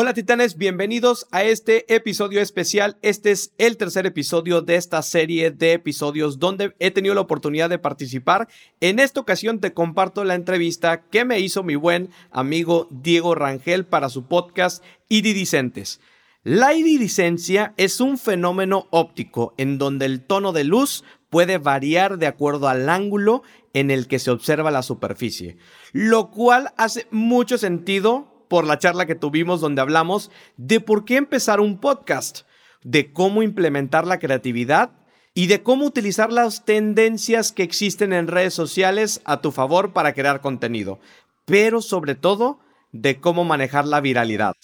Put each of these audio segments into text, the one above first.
Hola titanes, bienvenidos a este episodio especial. Este es el tercer episodio de esta serie de episodios donde he tenido la oportunidad de participar. En esta ocasión te comparto la entrevista que me hizo mi buen amigo Diego Rangel para su podcast Iridicentes. La iridiscencia es un fenómeno óptico en donde el tono de luz puede variar de acuerdo al ángulo en el que se observa la superficie, lo cual hace mucho sentido por la charla que tuvimos donde hablamos de por qué empezar un podcast, de cómo implementar la creatividad y de cómo utilizar las tendencias que existen en redes sociales a tu favor para crear contenido, pero sobre todo de cómo manejar la viralidad.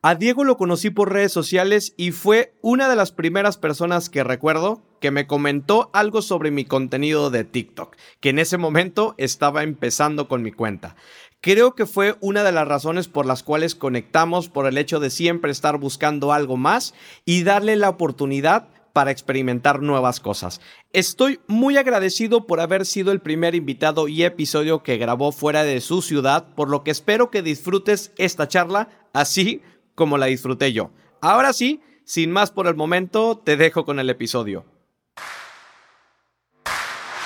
A Diego lo conocí por redes sociales y fue una de las primeras personas que recuerdo que me comentó algo sobre mi contenido de TikTok, que en ese momento estaba empezando con mi cuenta. Creo que fue una de las razones por las cuales conectamos por el hecho de siempre estar buscando algo más y darle la oportunidad para experimentar nuevas cosas. Estoy muy agradecido por haber sido el primer invitado y episodio que grabó fuera de su ciudad, por lo que espero que disfrutes esta charla así como la disfruté yo. Ahora sí, sin más por el momento, te dejo con el episodio.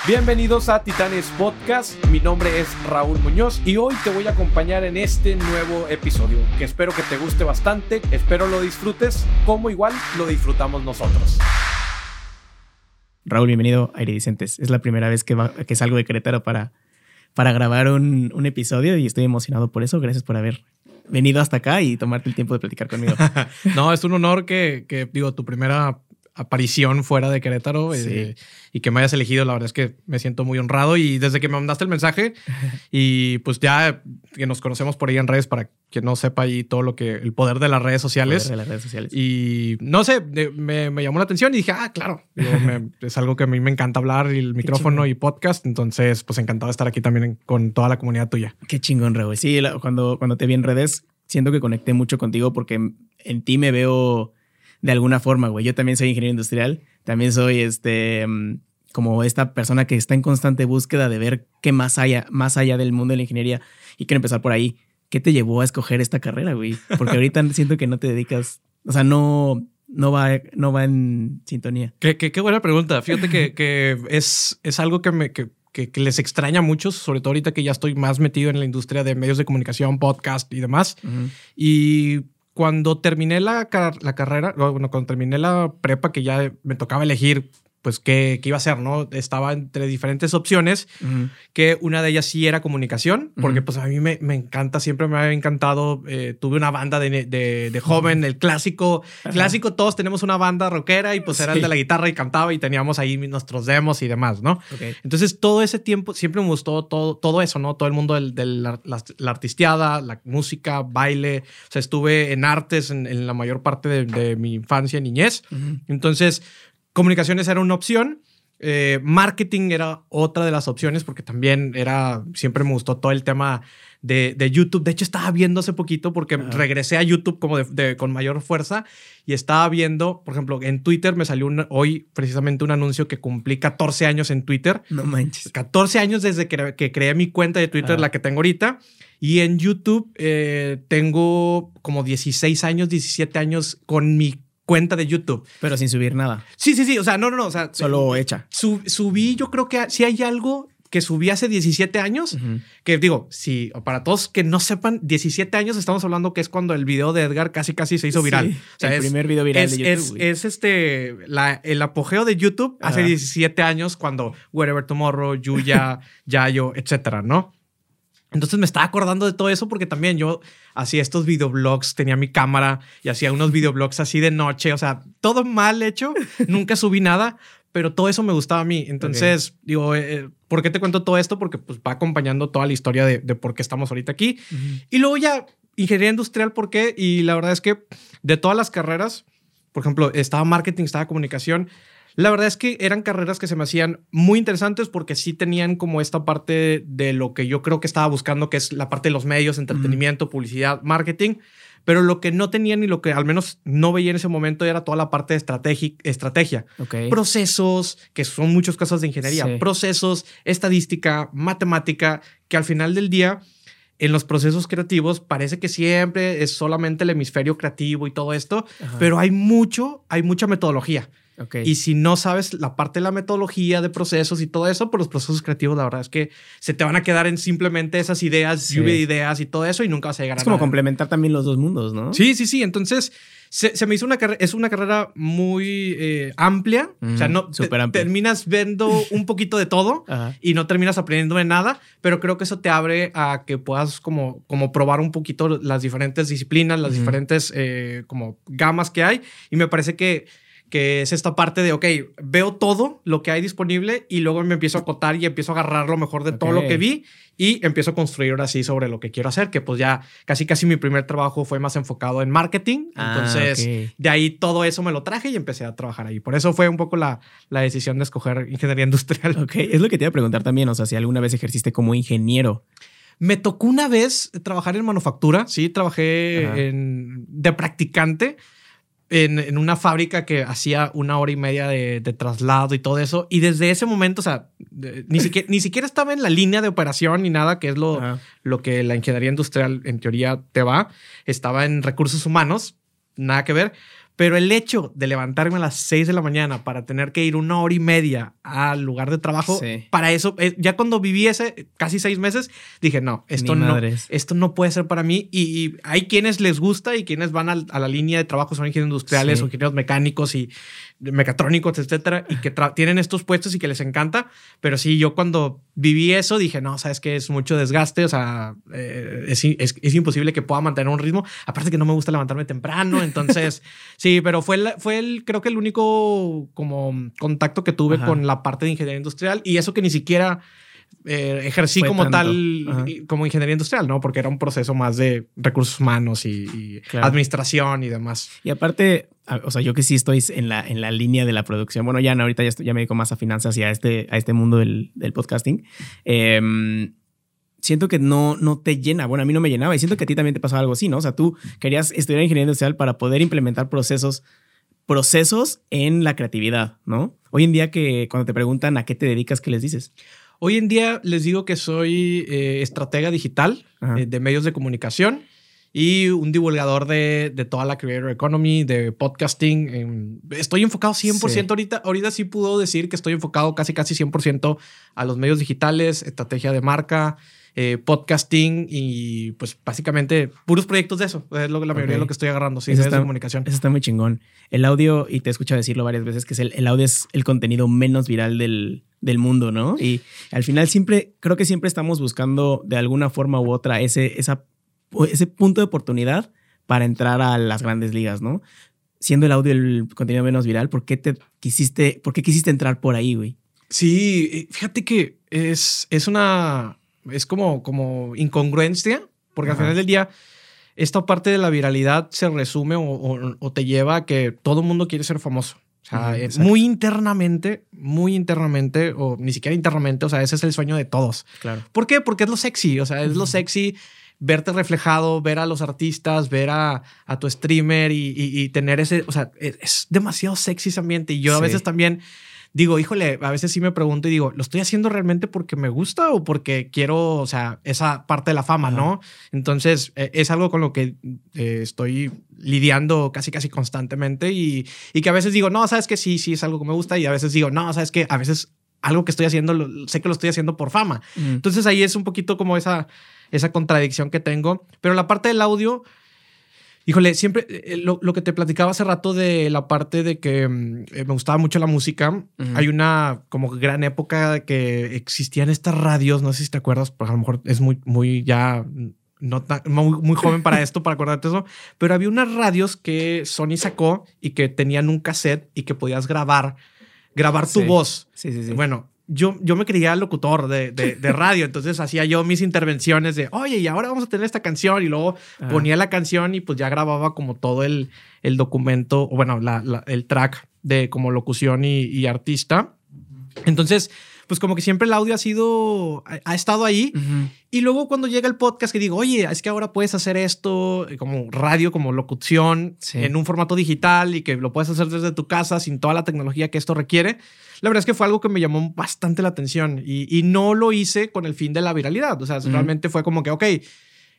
Bienvenidos a Titanes Podcast, mi nombre es Raúl Muñoz y hoy te voy a acompañar en este nuevo episodio que espero que te guste bastante, espero lo disfrutes como igual lo disfrutamos nosotros. Raúl, bienvenido a Iridicentes. Es la primera vez que, que salgo de Querétaro para, para grabar un, un episodio y estoy emocionado por eso. Gracias por haber venido hasta acá y tomarte el tiempo de platicar conmigo. no, es un honor que, que, digo, tu primera aparición fuera de Querétaro eh, y que me hayas elegido, la verdad es que me siento muy honrado y desde que me mandaste el mensaje y pues ya que nos conocemos por ahí en redes para que no sepa ahí todo lo que, el poder de las redes sociales. de las redes sociales. Y no sé, me, me, llamó la atención y dije, ah, claro, es algo que a mí me encanta hablar, el micrófono y podcast, entonces pues encantado de estar aquí también con toda la comunidad tuya. Qué chingón, Raúl. Sí, cuando, cuando te vi en redes, siento que conecté mucho contigo porque en ti me veo de alguna forma, güey. Yo también soy ingeniero industrial, también soy este mm, como esta persona que está en constante búsqueda de ver qué más haya, más allá del mundo de la ingeniería y quiero empezar por ahí. ¿Qué te llevó a escoger esta carrera, güey? Porque ahorita siento que no te dedicas, o sea, no, no va, no va en sintonía. Qué, qué, buena pregunta. Fíjate que, que es, es algo que me, que, que, les extraña a muchos, sobre todo ahorita que ya estoy más metido en la industria de medios de comunicación, podcast y demás. Y cuando terminé la, la carrera, bueno, cuando terminé la prepa, que ya me tocaba elegir pues qué, qué, iba a hacer, ¿no? Estaba entre diferentes opciones, que una de ellas sí era comunicación, porque pues a mí me, me, encanta, siempre me ha encantado, eh, tuve una banda de, de, de joven, el clásico, clásico, todos tenemos una banda rockera y pues era el de la guitarra y cantaba y teníamos ahí nuestros demos y demás, ¿no? Entonces todo ese tiempo siempre me gustó todo, todo eso, ¿no? Todo el mundo de la, la, artisteada, la música, baile, o sea, estuve en artes en, en la mayor parte de, de mi infancia, niñez. Entonces, Comunicaciones era una opción. Eh, marketing era otra de las opciones porque también era, siempre me gustó todo el tema de, de YouTube. De hecho, estaba viendo hace poquito porque regresé a YouTube como de, con mayor fuerza y estaba viendo, por ejemplo, en Twitter me salió hoy precisamente un anuncio que cumplí 14 años en Twitter. No manches. 14 años desde que, que creé mi cuenta de Twitter, la que tengo ahorita. Y en YouTube eh, tengo como 16 años, 17 años con mi cuenta de YouTube. Pero sin subir nada. Sí, sí, sí. O sea, no, no, no. O sea, solo hecha. subí, yo creo que si hay algo que subí hace 17 años, que digo, si para todos que no sepan, 17 años estamos hablando que es cuando el video de Edgar casi casi se hizo viral. o sea, el primer video viral es, de YouTube. Es, este, la, el apogeo de YouTube hace 17 años cuando Wherever Tomorrow, Yuya, Yayo, etcétera, ¿no? Entonces me estaba acordando de todo eso porque también yo hacía estos videoblogs, tenía mi cámara y hacía unos videoblogs así de noche, o sea, todo mal hecho, nunca subí nada, pero todo eso me gustaba a mí. Entonces, digo, eh, eh, ¿por qué te cuento todo esto? Porque pues va acompañando toda la historia de, por qué estamos ahorita aquí. Y luego ya, ingeniería industrial, ¿por qué? Y la verdad es que de todas las carreras, por ejemplo, estaba marketing, estaba comunicación, la verdad es que eran carreras que se me hacían muy interesantes porque sí tenían como esta parte de lo que yo creo que estaba buscando, que es la parte de los medios, entretenimiento, publicidad, marketing. Pero lo que no tenían y lo que al menos no veía en ese momento era toda la parte de estrategia. Procesos, que son muchos casos de ingeniería, procesos, estadística, matemática, que al final del día en los procesos creativos parece que siempre es solamente el hemisferio creativo y todo esto, pero hay mucho, hay mucha metodología. Y si no sabes la parte de la metodología de procesos y todo eso, pues los procesos creativos, la verdad es que se te van a quedar en simplemente esas ideas, lluvia de ideas y todo eso y nunca vas a llegar es a como complementar también los dos mundos, ¿no? Sí, sí, sí. Entonces, se, me hizo una carrera, es una carrera muy eh, amplia. o sea, no terminas viendo un poquito de todo y no terminas aprendiendo de nada, pero creo que eso te abre a que puedas como, como probar un poquito las diferentes disciplinas, las diferentes eh, como gamas que hay. Y me parece que que es esta parte de, ok, veo todo lo que hay disponible y luego me empiezo a acotar y empiezo a agarrar lo mejor de todo lo que vi y empiezo a construir ahora sí sobre lo que quiero hacer, que pues ya casi casi mi primer trabajo fue más enfocado en marketing. Ah, Entonces, de ahí todo eso me lo traje y empecé a trabajar ahí. Por eso fue un poco la, la decisión de escoger ingeniería industrial. Ok, es lo que te iba a preguntar también, o sea, si alguna vez ejerciste como ingeniero. Me tocó una vez trabajar en manufactura, sí, trabajé en, de practicante en, una fábrica que hacía una hora y media de, traslado y todo eso. Y desde ese momento, o sea, ni, siquiera, ni siquiera estaba en la línea de operación ni nada, que es lo, lo que la ingeniería industrial en teoría te va. Estaba en recursos humanos, nada que ver. Pero el hecho de levantarme a las 6 de la mañana para tener que ir una hora y media al lugar de trabajo, para eso, eh, ya cuando viví ese casi seis meses, dije, no, esto, no, esto no puede ser para mí. Y, hay quienes les gusta y quienes van a, la línea de trabajo, son ingenieros industriales o ingenieros mecánicos y mecatrónicos, etcétera, y que tienen estos puestos y que les encanta. Pero sí, yo cuando viví eso dije, no, sabes que es mucho desgaste, o sea, eh, es, es, imposible que pueda mantener un ritmo. Aparte que no me gusta levantarme temprano, entonces sí, pero fue, el, fue el, creo que el único como contacto que tuve con la parte de ingeniería industrial y eso que ni siquiera eh, ejercí como tal, como ingeniería industrial, ¿no? Porque era un proceso más de recursos humanos y, administración y demás. Y aparte, o sea, yo que sí estoy en la, en la línea de la producción, bueno, ya ahorita ya, estoy, ya me dedico más a finanzas y a este, a este mundo del, del podcasting. Em, siento que no, no te llena. Bueno, a mí no me llenaba y siento que a ti también te pasó algo así, ¿no? O sea, tú querías estudiar ingeniería industrial para poder implementar procesos procesos en la creatividad, ¿no? Hoy en día que cuando te preguntan a qué te dedicas, ¿qué les dices? Hoy en día les digo que soy eh, estratega digital eh, de medios de comunicación y un divulgador de, de, toda la creator economy, de podcasting. estoy enfocado 100% ahorita. Ahorita sí puedo decir que estoy enfocado casi, casi 100% a los medios digitales, estrategia de marca, eh, podcasting y pues básicamente puros proyectos de eso. Es lo, la mayoría de lo que estoy agarrando, sí, de comunicación. Eso está muy chingón. El audio, y te he escuchado decirlo varias veces, que es el, audio es el contenido menos viral del, del mundo, ¿no? Y al final siempre, creo que siempre estamos buscando de alguna forma u otra ese, esa, ese punto de oportunidad para entrar a las grandes ligas, ¿no? Siendo el audio el contenido menos viral, ¿por qué te quisiste, por qué quisiste entrar por ahí, güey? Sí, fíjate que es, es una, es como, como incongruencia, porque al final del día, esta parte de la viralidad se resume o, te lleva a que todo el mundo quiere ser famoso. O sea, muy internamente, muy internamente, o ni siquiera internamente, o sea, ese es el sueño de todos. Claro. ¿Por qué? Porque es lo sexy, o sea, es lo sexy verte reflejado, ver a los artistas, ver a, a tu streamer y, tener ese, o sea, es, demasiado sexy ese ambiente. Y yo a veces también digo, híjole, a veces sí me pregunto y digo, ¿lo estoy haciendo realmente porque me gusta o porque quiero, o sea, esa parte de la fama, ¿no? Entonces, e, es algo con lo que eh, estoy lidiando casi, casi constantemente y, y que a veces digo, no, sabes que sí, sí es algo que me gusta y a veces digo, no, sabes que a veces algo que estoy haciendo, sé que lo estoy haciendo por fama. Entonces ahí es un poquito como esa, esa contradicción que tengo. Pero la parte del audio, Híjole, siempre eh, lo, que te platicaba hace rato de la parte de que mm, eh, me gustaba mucho la música. Hay una como gran época que existían estas radios, no sé si te acuerdas, porque a lo mejor es muy, muy ya no muy, joven para esto, para acordarte eso, pero había unas radios que Sony sacó y que tenían un cassette y que podías grabar, grabar tu voz. Sí, sí, sí. Bueno, yo, yo me creía locutor de, de, radio, entonces hacía yo mis intervenciones de, oye, y ahora vamos a tener esta canción, y luego ponía la canción y pues ya grababa como todo el, el documento, o bueno, la, el track de como locución y, y artista. Entonces, pues como que siempre el audio ha sido, ha, estado ahí. Y luego cuando llega el podcast que digo, oye, es que ahora puedes hacer esto eh, como radio, como locución, en un formato digital y que lo puedes hacer desde tu casa sin toda la tecnología que esto requiere. La verdad es que fue algo que me llamó bastante la atención y, y no lo hice con el fin de la viralidad. O sea, realmente fue como que, ok,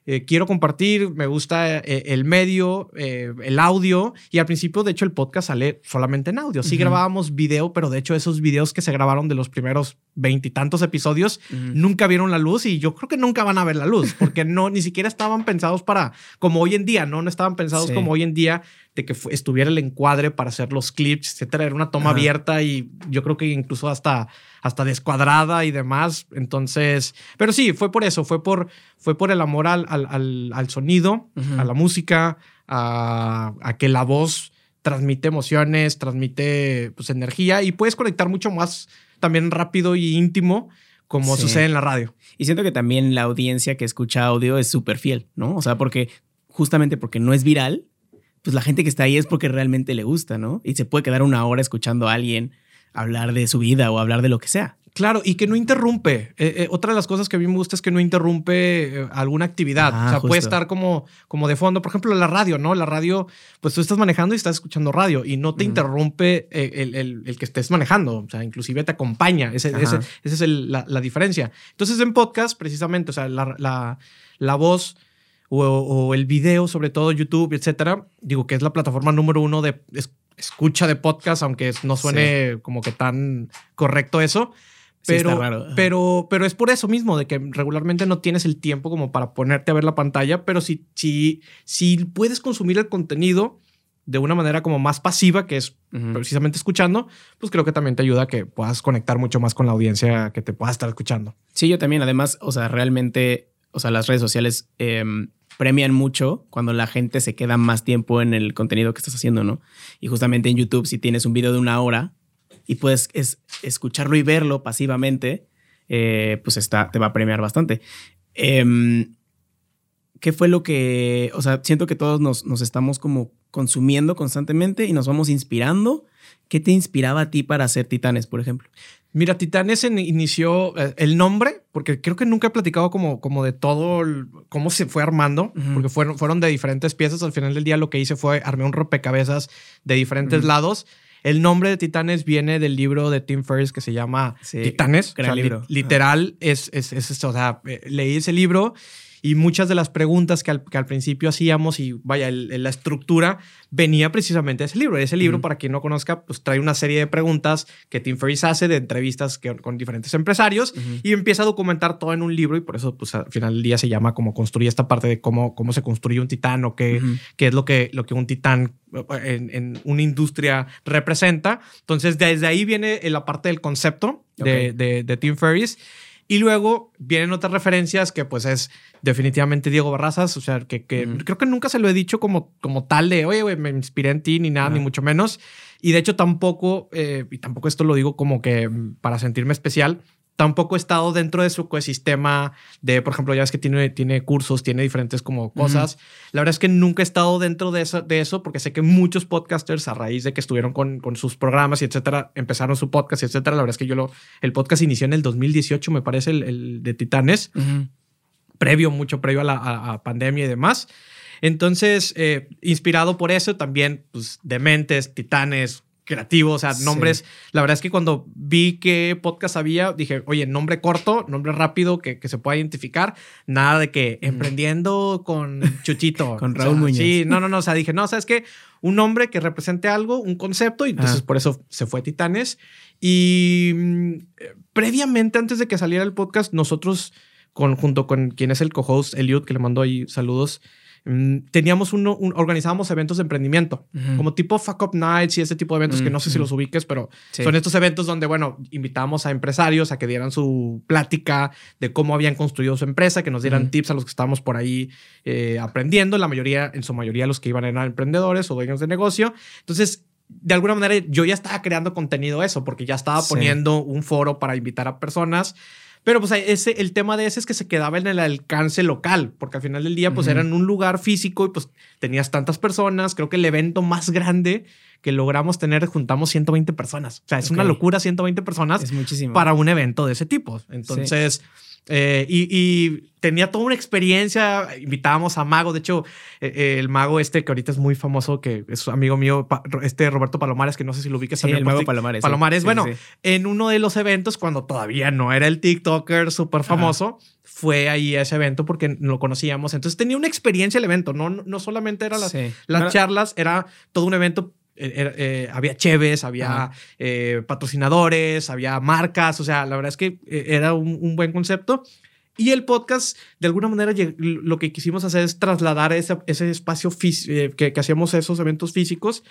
eh, quiero compartir, me gusta eh, el medio, eh, el audio. Y al principio, de hecho, el podcast sale solamente en audio. Sí grabábamos video, pero de hecho esos videos que se grabaron de los primeros veintitantos episodios nunca vieron la luz y yo creo que nunca van a ver la luz porque no, ni siquiera estaban pensados para, como hoy en día, ¿no? No estaban pensados como hoy en día de que estuviera el encuadre para hacer los clips, etcétera. Era una toma abierta y yo creo que incluso hasta, hasta descuadrada y demás. Entonces, pero sí, fue por eso, fue por, fue por el amor al, al, sonido, a la música, a, a, que la voz transmite emociones, transmite pues, energía y puedes conectar mucho más también rápido y íntimo como sucede en la radio. Y siento que también la audiencia que escucha audio es súper fiel, ¿no? O sea, porque justamente porque no es viral, pues la gente que está ahí es porque realmente le gusta, ¿no? Y se puede quedar una hora escuchando a alguien hablar de su vida o hablar de lo que sea. Claro, y que no interrumpe. Eh, eh, otra de las cosas que a mí me gusta es que no interrumpe eh, alguna actividad. o sea, ah, puede estar como, como de fondo. Por ejemplo, la radio, ¿no? La radio, pues tú estás manejando y estás escuchando radio y no te interrumpe el, el, que estés manejando. O sea, inclusive te acompaña. Ese, esa es la, la, diferencia. Entonces, en podcast, precisamente, o sea, la, la, la voz o, el video, sobre todo YouTube, etcétera, digo que es la plataforma número uno de escucha de podcast, aunque no suene como que tan correcto eso. Pero, pero, pero es por eso mismo, de que regularmente no tienes el tiempo como para ponerte a ver la pantalla, pero si, si, si puedes consumir el contenido de una manera como más pasiva, que es precisamente escuchando, pues creo que también te ayuda a que puedas conectar mucho más con la audiencia que te pueda estar escuchando. Sí, yo también, además, o sea, realmente, o sea, las redes sociales em, premian mucho cuando la gente se queda más tiempo en el contenido que estás haciendo, ¿no? Y justamente en YouTube, si tienes un video de una hora y puedes escucharlo y verlo pasivamente, eh, pues está, te va a premiar bastante. Em, ¿Qué fue lo que, o sea, siento que todos nos, nos estamos como consumiendo constantemente y nos vamos inspirando? ¿Qué te inspiraba a ti para hacer Titanes, por ejemplo? Mira, Titanes inició eh, el nombre, porque creo que nunca he platicado como, como de todo, cómo se fue armando, porque fueron, fueron de diferentes piezas. Al final del día lo que hice fue armé un rompecabezas de diferentes lados. El nombre de Titanes viene del libro de Tim Ferriss que se llama Titanes. literal, es, es, es, o sea, eh, leí ese libro y muchas de las preguntas que al, principio hacíamos y vaya, la estructura venía precisamente de ese libro. Ese libro, para quien no conozca, pues trae una serie de preguntas que Tim Ferriss hace de entrevistas con diferentes empresarios y empieza a documentar todo en un libro y por eso pues al final del día se llama como construir esta parte de cómo, cómo se construye un titán o qué, qué es lo que, lo que un titán en, una industria representa. Entonces, desde ahí viene la parte del concepto de, de, de Tim Ferriss. Y luego vienen otras referencias que pues es definitivamente Diego Barrazas, o sea, que, creo que nunca se lo he dicho como, como tal de, oye, güey, me inspiré en ti ni nada, ni mucho menos. Y de hecho tampoco, eh, y tampoco esto lo digo como que para sentirme especial, tampoco he estado dentro de su ecosistema de, por ejemplo, ya ves que tiene, tiene cursos, tiene diferentes como cosas. La verdad es que nunca he estado dentro de eso, de eso porque sé que muchos podcasters a raíz de que estuvieron con, con sus programas y etcétera, empezaron su podcast y etcétera. La verdad es que yo lo, el podcast inició en el 2018, me parece, el, de Titanes, previo, mucho previo a la pandemia y demás. Entonces, eh, inspirado por eso, también, pues, Dementes, Titanes, creativo, o sea, nombres. La verdad es que cuando vi qué podcast había, dije, oye, nombre corto, nombre rápido que, que se pueda identificar. Nada de que emprendiendo con Chuchito. con Raúl Muñoz. Sí, no, no, no. O sea, dije, no, sabes que un nombre que represente algo, un concepto, y entonces por eso se fue Titanes. Y mm, previamente, antes de que saliera el podcast, nosotros, con, junto con quien es el co-host, Eliud, que le mando ahí saludos teníamos uno, organizábamos eventos de emprendimiento, como tipo Fuck Up Nights y ese tipo de eventos que no sé si los ubiques, pero son estos eventos donde, bueno, invitamos a empresarios a que dieran su plática de cómo habían construido su empresa, que nos dieran tips a los que estábamos por ahí eh, aprendiendo. La mayoría, en su mayoría, los que iban eran emprendedores o dueños de negocio. Entonces, de alguna manera, yo ya estaba creando contenido eso, porque ya estaba poniendo un foro para invitar a personas Pero pues ese, el tema de ese es que se quedaba en el alcance local, porque al final del día pues era en un lugar físico y pues tenías tantas personas. Creo que el evento más grande que logramos tener, juntamos 120 personas. O sea, es una locura 120 personas es muchísimo. para un evento de ese tipo. Entonces... Eh, y, tenía toda una experiencia. Invitábamos a Mago. De hecho, eh, eh, el Mago este que ahorita es muy famoso, que es amigo mío, este Roberto Palomares, que no sé si lo ubiques sí, El Mago Palomares. Palomares. bueno, en uno de los eventos, cuando todavía no era el TikToker súper famoso, fue ahí a ese evento porque lo conocíamos. Entonces tenía una experiencia el evento. No, no solamente eran las, las charlas, era todo un evento había cheves, había patrocinadores, había marcas, o sea, la verdad es que era un, buen concepto. Y el podcast, de alguna manera, lo que quisimos hacer es trasladar ese, ese espacio eh, que, que, hacíamos esos eventos físicos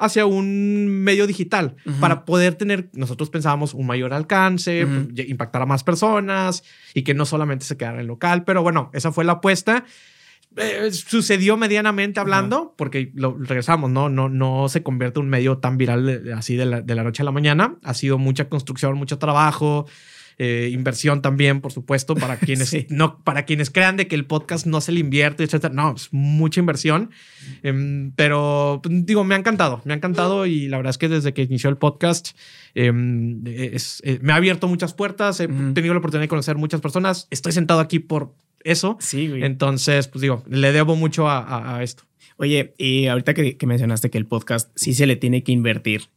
hacia un medio digital para poder tener, nosotros pensábamos, un mayor alcance, pues, impactar a más personas y que no solamente se quedara en local, pero bueno, esa fue la apuesta. Eh, sucedió medianamente hablando, porque lo regresamos, ¿no? No, no se convierte en un medio tan viral así de la, de la noche a la mañana. Ha sido mucha construcción, mucho trabajo. Eh, inversión también, por supuesto, para quienes no, para quienes crean de que el podcast no se le invierte, etcétera. No, es mucha inversión. Em, pero pues, digo, me ha encantado, me ha encantado y la verdad es que desde que inició el podcast em, es, eh, me ha abierto muchas puertas, he tenido la oportunidad de conocer muchas personas. Estoy sentado aquí por eso. Sí, güey. Entonces, pues digo, le debo mucho a, esto. Oye, y ahorita que, que mencionaste que el podcast sí se le tiene que invertir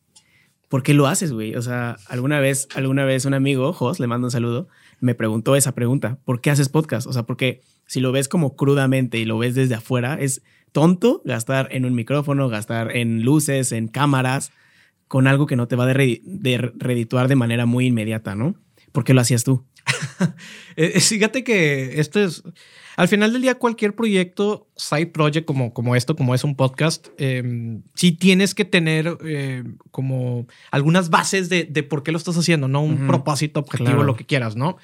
¿por qué lo haces, güey? O sea, alguna vez, alguna vez un amigo, Jos, le mando un saludo, me preguntó esa pregunta, ¿por qué haces podcast? O sea, porque si lo ves como crudamente y lo ves desde afuera, es tonto gastar en un micrófono, gastar en luces, en cámaras, con algo que no te va a de redituar de manera muy inmediata, ¿no? ¿Por qué lo hacías tú? Eh, fíjate que esto es, al final del día, cualquier proyecto, side project como, como esto, como es un podcast, eh, sí tienes que tener eh, como algunas bases de, de, por qué lo estás haciendo, ¿no? Un propósito, objetivo, lo que quieras, ¿no?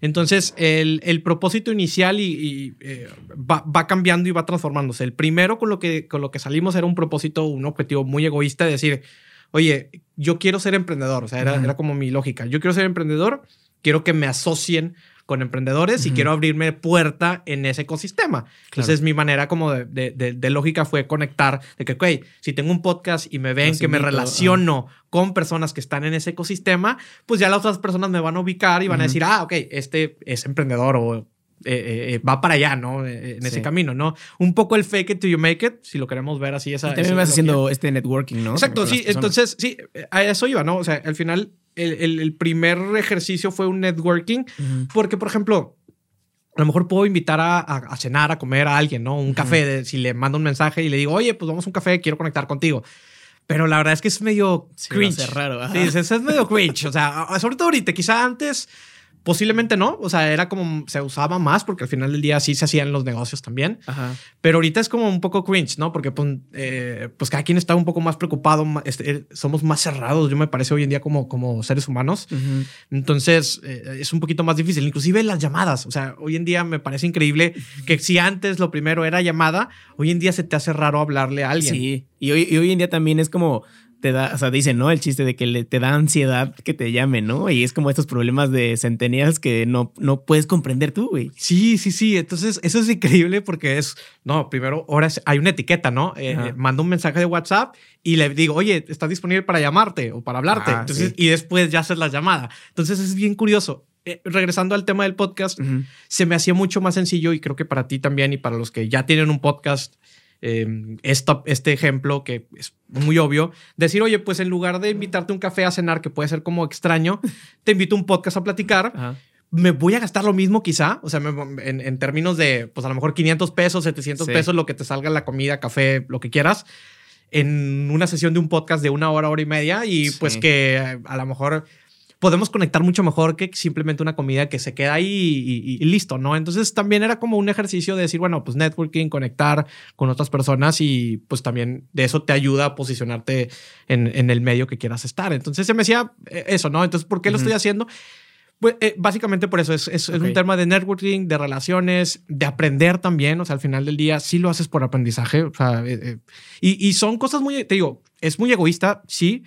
Entonces, el, el propósito inicial y, eh, va, va, cambiando y va transformándose. El primero con lo, que, con lo que salimos era un propósito, un objetivo muy egoísta de decir, oye, yo quiero ser emprendedor. O sea, era, era como mi lógica. Yo quiero ser emprendedor quiero que me asocien con emprendedores y quiero abrirme puerta en ese ecosistema. Entonces, mi manera como de, de, lógica fue conectar de que, ok, si tengo un podcast y me ven que me relaciono con personas que están en ese ecosistema, pues ya las otras personas me van a ubicar y van a decir, ah, ok, este es emprendedor o eh, eh, eh, va para allá, ¿no? En ese camino, ¿no? Un poco el fake it till you make it, si lo queremos ver así. Esa, también vas haciendo este networking, ¿no? Exacto, sí. Entonces, sí, a eso iba, ¿no? O sea, al final el, primer ejercicio fue un networking, porque, por ejemplo, a lo mejor puedo invitar a, cenar, a comer a alguien, ¿no? Un café, si le mando un mensaje y le digo, oye, pues vamos a un café, quiero conectar contigo. Pero la verdad es que es medio cringe. Es raro. Sí, es, es, medio cringe. O sea, sobre todo ahorita, quizá antes Posiblemente no, o sea, era como se usaba más porque al final del día sí se hacían los negocios también. Pero ahorita es como un poco cringe, ¿no? Porque pues, eh, pues cada quien está un poco más preocupado, este, eh, somos más cerrados, yo me parece hoy en día como, como seres humanos. Entonces eh, es un poquito más difícil, inclusive las llamadas, o sea, hoy en día me parece increíble que si antes lo primero era llamada, hoy en día se te hace raro hablarle a alguien. Sí, y hoy, y hoy en día también es como te da, o sea, dicen, ¿no? El chiste de que le, te da ansiedad que te llamen, ¿no? Y es como estos problemas de centenias que no, no puedes comprender tú, güey. Sí, sí, sí. Entonces, eso es increíble porque es, no, primero, ahora hay una etiqueta, ¿no? Eh, eh, mando un mensaje de WhatsApp y le digo, oye, ¿estás disponible para llamarte o para hablarte? Ah, Entonces, Y después ya haces la llamada. Entonces, es bien curioso. Eh, regresando al tema del podcast, se me hacía mucho más sencillo y creo que para ti también y para los que ya tienen un podcast, Em, este ejemplo que es muy obvio, decir, oye, pues en lugar de invitarte a un café a cenar, que puede ser como extraño, te invito a un podcast a platicar. Me voy a gastar lo mismo quizá, o sea, en, términos de, pues a lo mejor 500 pesos, 700 pesos, lo que te salga la comida, café, lo que quieras, en una sesión de un podcast de una hora, hora y media, y pues que a lo mejor podemos conectar mucho mejor que simplemente una comida que se queda ahí y, listo, ¿no? Entonces también era como un ejercicio de decir, bueno, pues networking, conectar con otras personas y pues también de eso te ayuda a posicionarte en, el medio que quieras estar. Entonces se me decía eh, eso, ¿no? Entonces, ¿por qué lo estoy haciendo? Pues eh, básicamente por eso es, es, un tema de networking, de relaciones, de aprender también. O sea, al final del día sí lo haces por aprendizaje. O sea, eh, y, y, son cosas muy, te digo, es muy egoísta, sí,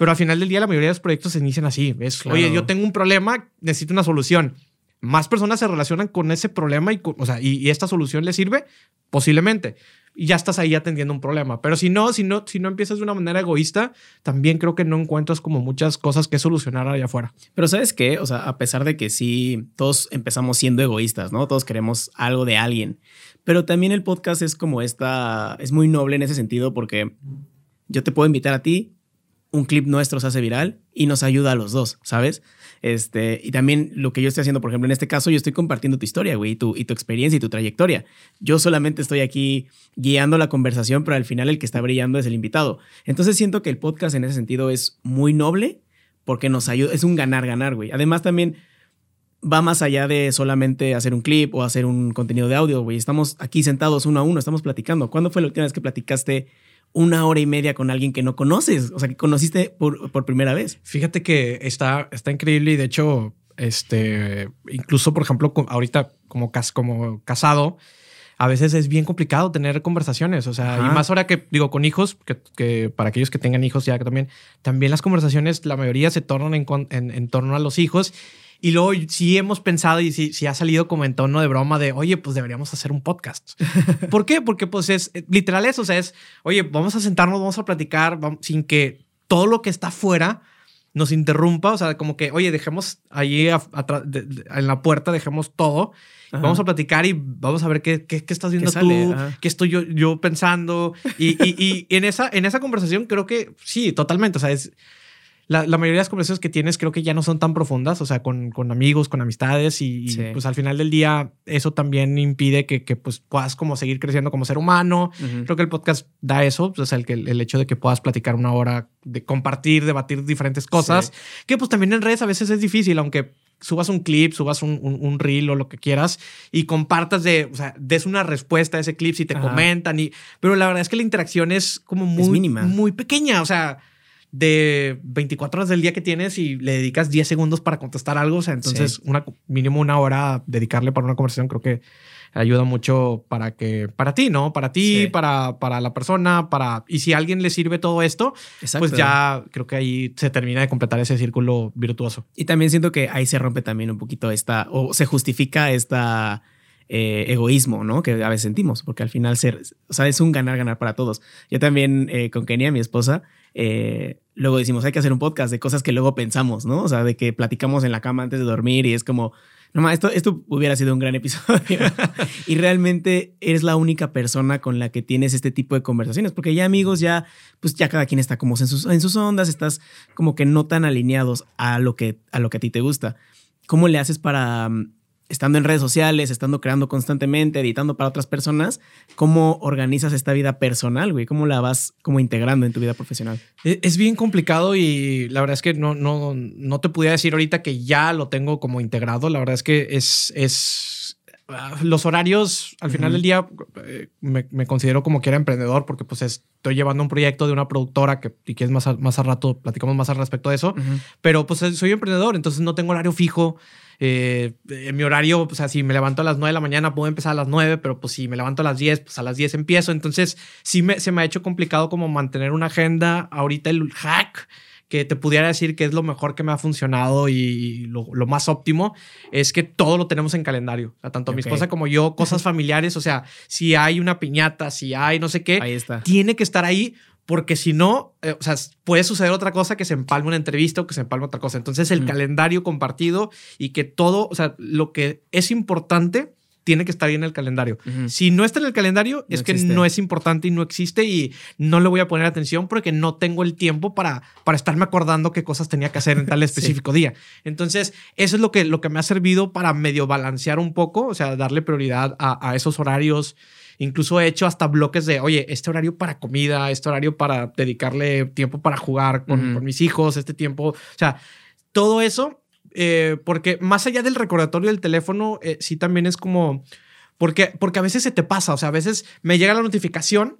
Pero al final del día la mayoría de los proyectos se inician así. Es, oye, yo tengo un problema, necesito una solución. Más personas se relacionan con ese problema y, o sea, y, esta solución le sirve, posiblemente y ya estás ahí atendiendo un problema. Pero si no, si no, si no empiezas de una manera egoísta, también creo que no encuentras como muchas cosas que solucionar allá afuera. Pero sabes qué, o sea, a pesar de que sí, todos empezamos siendo egoístas, ¿no? Todos queremos algo de alguien. Pero también el podcast es como esta, es muy noble en ese sentido porque yo te puedo invitar a ti, un clip nuestro se hace viral y nos ayuda a los dos, ¿sabes? Este, y también lo que yo estoy haciendo, por ejemplo, en este caso, yo estoy compartiendo tu historia, güey, y tu, y tu experiencia y tu trayectoria. Yo solamente estoy aquí guiando la conversación, pero al final el que está brillando es el invitado. Entonces siento que el podcast en ese sentido es muy noble porque nos ayuda, es un ganar-ganar, güey. Además también va más allá de solamente hacer un clip o hacer un contenido de audio, güey. Estamos aquí sentados uno a uno, estamos platicando. ¿Cuándo fue la última vez que platicaste una hora y media con alguien que no conoces, o sea, que conociste por, por primera vez. Fíjate que está, está increíble y de hecho, este, incluso, por ejemplo, ahorita como, como casado, a veces es bien complicado tener conversaciones, o sea, y más ahora que digo con hijos, que, que, para aquellos que tengan hijos ya que también, también las conversaciones, la mayoría se tornan en, en, en torno a los hijos y luego sí hemos pensado y sí, ha salido como en tono de broma de, oye, pues deberíamos hacer un podcast. ¿Por qué? Porque pues es eh, literal eso, o sea, es, oye, vamos a sentarnos, vamos a platicar sin que todo lo que está afuera nos interrumpa, o sea, como que, oye, dejemos ahí en la puerta, dejemos todo, vamos a platicar y vamos a ver qué, qué, estás viendo tú, qué estoy yo, yo pensando. Y, y, y, en, esa, en esa conversación creo que sí, totalmente, o sea, es la, mayoría de las conversaciones que tienes creo que ya no son tan profundas, o sea, con, con amigos, con amistades y, pues al final del día eso también impide que, que pues puedas como seguir creciendo como ser humano. Creo que el podcast da eso, pues, o sea, el, que, el hecho de que puedas platicar una hora, de compartir, debatir diferentes cosas, que pues también en redes a veces es difícil, aunque subas un clip, subas un, un, reel o lo que quieras y compartas de, o sea, des una respuesta a ese clip si te comentan y, pero la verdad es que la interacción es como muy, mínima. muy pequeña, o sea, de 24 horas del día que tienes y le dedicas 10 segundos para contestar algo, o sea, entonces una, mínimo una hora dedicarle para una conversación creo que ayuda mucho para que, para ti, ¿no? Para ti, para, para la persona, para... Y si a alguien le sirve todo esto, pues ya creo que ahí se termina de completar ese círculo virtuoso. Y también siento que ahí se rompe también un poquito esta, o se justifica esta... Eh, egoísmo, ¿no? Que a veces sentimos, porque al final ser, o sea, es un ganar-ganar para todos. Yo también eh, con Kenia, mi esposa, eh, luego decimos, hay que hacer un podcast de cosas que luego pensamos, ¿no? O sea, de que platicamos en la cama antes de dormir y es como, no, esto, esto hubiera sido un gran episodio. y realmente eres la única persona con la que tienes este tipo de conversaciones, porque ya amigos, ya, pues ya cada quien está como en sus, en sus ondas, estás como que no tan alineados a lo que, a lo que a ti te gusta. ¿Cómo le haces para mm, estando en redes sociales, estando creando constantemente, editando para otras personas, ¿cómo organizas esta vida personal, güey? ¿Cómo la vas como integrando en tu vida profesional? E, es bien complicado y la verdad es que no, no, no te pudiera decir ahorita que ya lo tengo como integrado. La verdad es que es, es ah, los horarios, al final del día, eh, me, considero como que era emprendedor porque pues estoy llevando un proyecto de una productora que, y que es más, más al rato, platicamos más al respecto de eso, pero pues soy emprendedor, entonces no tengo horario fijo. Eh, en mi horario, o sea, si me levanto a las 9 de la mañana, puedo empezar a las 9, pero pues si me levanto a las 10, pues a las 10 empiezo. Entonces, sí me, se me ha hecho complicado como mantener una agenda. Ahorita el hack que te pudiera decir que es lo mejor que me ha funcionado y lo, más óptimo es que todo lo tenemos en calendario. O sea, tanto mi esposa como yo, cosas familiares, o sea, si hay una piñata, si hay no sé qué, tiene que estar ahí porque si no, eh, o sea, puede suceder otra cosa que se empalme una entrevista o que se empalme otra cosa. Entonces, el calendario compartido y que todo, o sea, lo que es importante tiene que estar ahí en el calendario. Si no está en el calendario, es que no es importante y no existe y no le voy a poner atención porque no tengo el tiempo para, para estarme acordando qué cosas tenía que hacer en tal específico día. Entonces, eso es lo que, lo que me ha servido para medio balancear un poco, o sea, darle prioridad a, a esos horarios Incluso he hecho hasta bloques de, oye, este horario para comida, este horario para dedicarle tiempo para jugar con, mis hijos, este tiempo. O sea, todo eso, eh, porque más allá del recordatorio del teléfono, eh, sí también es como, porque, porque a veces se te pasa, o sea, a veces me llega la notificación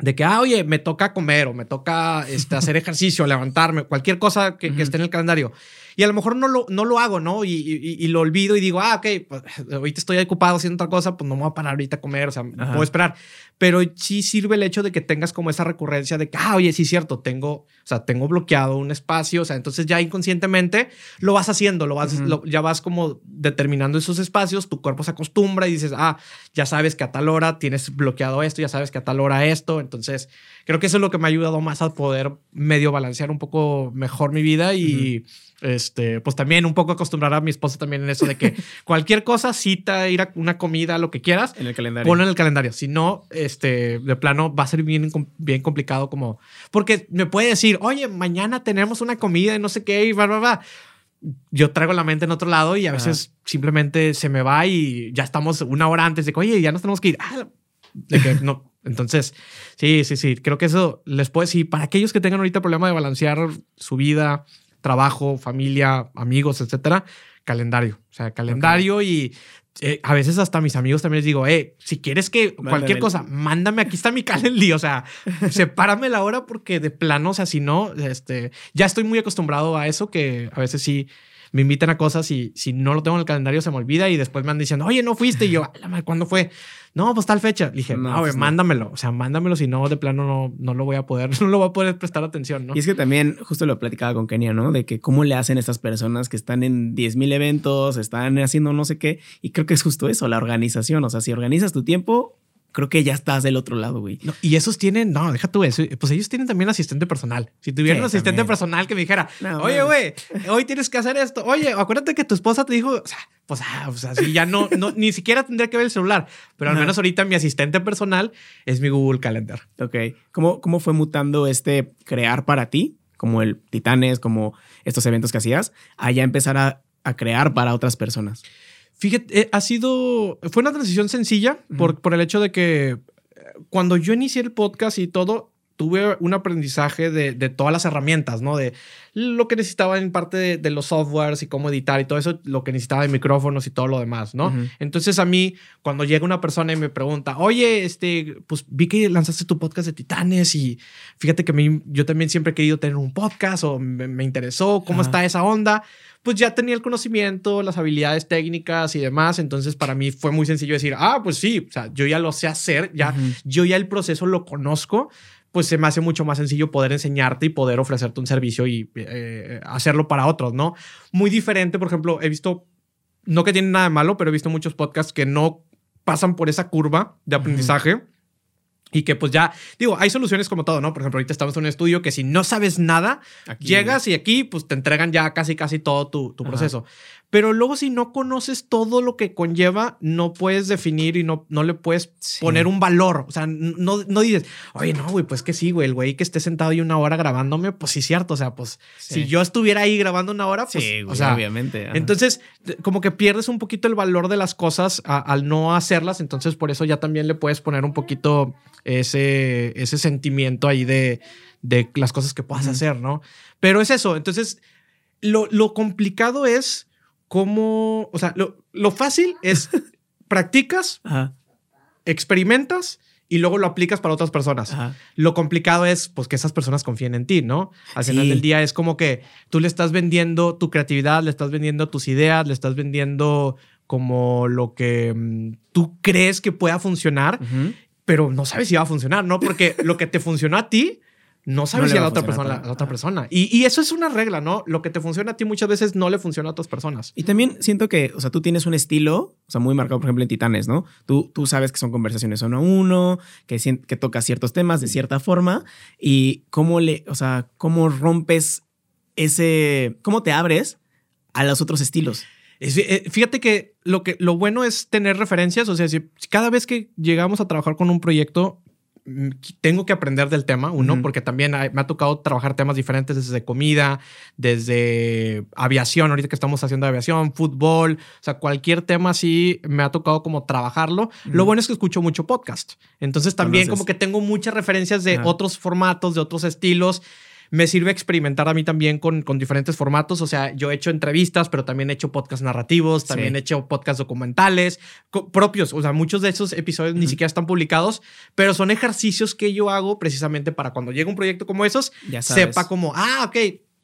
de que, ah, oye, me toca comer o me toca este, hacer ejercicio, levantarme, cualquier cosa que, que esté en el calendario. Y a lo mejor no lo, no lo hago, ¿no? Y, y, lo olvido y digo, ah, ok, pues ahorita estoy ocupado haciendo otra cosa, pues no me voy a parar ahorita a comer, o sea, puedo esperar. Pero sí sirve el hecho de que tengas como esa recurrencia de que, ah, oye, sí es cierto, tengo, o sea, tengo bloqueado un espacio, o sea, entonces ya inconscientemente lo vas haciendo, lo vas, ya vas como determinando esos espacios, tu cuerpo se acostumbra y dices, ah, ya sabes que a tal hora tienes bloqueado esto, ya sabes que a tal hora esto, entonces creo que eso es lo que me ha ayudado más a poder medio balancear un poco mejor mi vida y este, pues también un poco acostumbrar a mi esposa también en eso de que cualquier cosa, cita, ir a una comida, lo que quieras, en el calendario. Ponlo en el calendario. Si no, este, de plano va a ser bien, bien complicado como, porque me puede decir, oye, mañana tenemos una comida y no sé qué y va, va, va. Yo traigo la mente en otro lado y a veces simplemente se me va y ya estamos una hora antes de que, oye, ya nos tenemos que ir. Ah, de que no. Entonces, sí, sí, sí. Creo que eso les puedo decir para aquellos que tengan ahorita problema de balancear su vida, trabajo, familia, amigos, etcétera, calendario. O sea, calendario y eh, a veces hasta mis amigos también les digo, eh, si quieres que cualquier cosa, mándame, aquí está mi calendario, o sea, sepárame la hora porque de plano, o sea, si no, este, ya estoy muy acostumbrado a eso que a veces sí me invitan a cosas y si no lo tengo en el calendario se me olvida y después me andan diciendo, oye, no fuiste. Y yo, ¿cuándo fue? No, pues tal fecha. Le dije, no, pues mándamelo. O sea, mándamelo, si no, de plano no, no lo voy a poder, no lo voy a poder prestar atención, ¿no? Y es que también, justo lo platicaba con Kenia, ¿no? De que cómo le hacen estas personas que están en 10.000 eventos, están haciendo no sé qué. Y creo que es justo eso, la organización. O sea, si organizas tu tiempo, creo que ya estás del otro lado, güey. y esos tienen, no, deja tú eso. Pues ellos tienen también asistente personal. Si tuvieran un asistente personal que me dijera, oye, güey, hoy tienes que hacer esto. Oye, acuérdate que tu esposa te dijo, o sea, pues, ah, o sea, ya no, no, ni siquiera tendría que ver el celular. Pero al menos ahorita mi asistente personal es mi Google Calendar. Ok. ¿Cómo, cómo fue mutando este crear para ti? Como el Titanes, como estos eventos que hacías, a ya empezar a, a crear para otras personas. Fíjate, eh, ha sido, fue una transición sencilla por, por el hecho de que eh, cuando yo inicié el podcast y todo, tuve un aprendizaje de, de, todas las herramientas, ¿no? De lo que necesitaba en parte de, los softwares y cómo editar y todo eso, lo que necesitaba de micrófonos y todo lo demás, ¿no? Entonces a mí, cuando llega una persona y me pregunta, oye, este, pues vi que lanzaste tu podcast de Titanes y fíjate que a mí, yo también siempre he querido tener un podcast o me, interesó, ¿cómo está esa onda? Pues ya tenía el conocimiento, las habilidades técnicas y demás. Entonces, para mí fue muy sencillo decir, ah, pues sí, o sea, yo ya lo sé hacer, ya, yo ya el proceso lo conozco. Pues se me hace mucho más sencillo poder enseñarte y poder ofrecerte un servicio y eh, hacerlo para otros, ¿no? Muy diferente, por ejemplo, he visto, no que tiene nada de malo, pero he visto muchos podcasts que no pasan por esa curva de aprendizaje. Y que pues ya, digo, hay soluciones como todo, ¿no? Por ejemplo, ahorita estamos en un estudio que si no sabes nada, llegas y aquí pues te entregan ya casi, casi todo tu, tu proceso. Pero luego si no conoces todo lo que conlleva, no puedes definir y no, no le puedes poner un valor. O sea, no, no dices, oye, no, güey, pues que sí, güey, el güey que esté sentado ahí una hora grabándome, pues sí, cierto. O sea, pues si yo estuviera ahí grabando una hora, pues, sí, o sea, obviamente. Entonces, como que pierdes un poquito el valor de las cosas al no hacerlas. Entonces, por eso ya también le puedes poner un poquito ese, ese sentimiento ahí de, de las cosas que puedas hacer, ¿no? Pero es eso. Entonces, lo, lo complicado es cómo, o sea, lo, fácil es practicas, experimentas y luego lo aplicas para otras personas. Lo complicado es pues que esas personas confíen en ti, ¿no? Al final del día es como que tú le estás vendiendo tu creatividad, le estás vendiendo tus ideas, le estás vendiendo como lo que mm, tú crees que pueda funcionar, pero no sabes si va a funcionar, ¿no? Porque lo que te funcionó a ti no sabes si a la otra persona, la otra persona. Y, eso es una regla, ¿no? Lo que te funciona a ti muchas veces no le funciona a otras personas. Y también siento que, o sea, tú tienes un estilo, o sea, muy marcado, por ejemplo, en Titanes, ¿no? Tú, tú sabes que son conversaciones uno a uno, que, que tocas ciertos temas de cierta forma y cómo le, o sea, cómo rompes ese, cómo te abres a los otros estilos. Eh, fíjate que lo, que lo bueno es tener referencias, o sea, si cada vez que llegamos a trabajar con un proyecto, tengo que aprender del tema, uno, porque también me ha tocado trabajar temas diferentes desde comida, desde aviación, ahorita que estamos haciendo aviación, fútbol, o sea, cualquier tema así me ha tocado como trabajarlo. Lo bueno es que escucho mucho podcast, entonces también como que tengo muchas referencias de otros formatos, de otros estilos me sirve experimentar a mí también con, con diferentes formatos. O sea, yo he hecho entrevistas, pero también he hecho podcasts narrativos, también he hecho podcasts documentales propios. O sea, muchos de esos episodios ni siquiera están publicados, pero son ejercicios que yo hago precisamente para cuando llega un proyecto como esos, sepa como, ah, ok,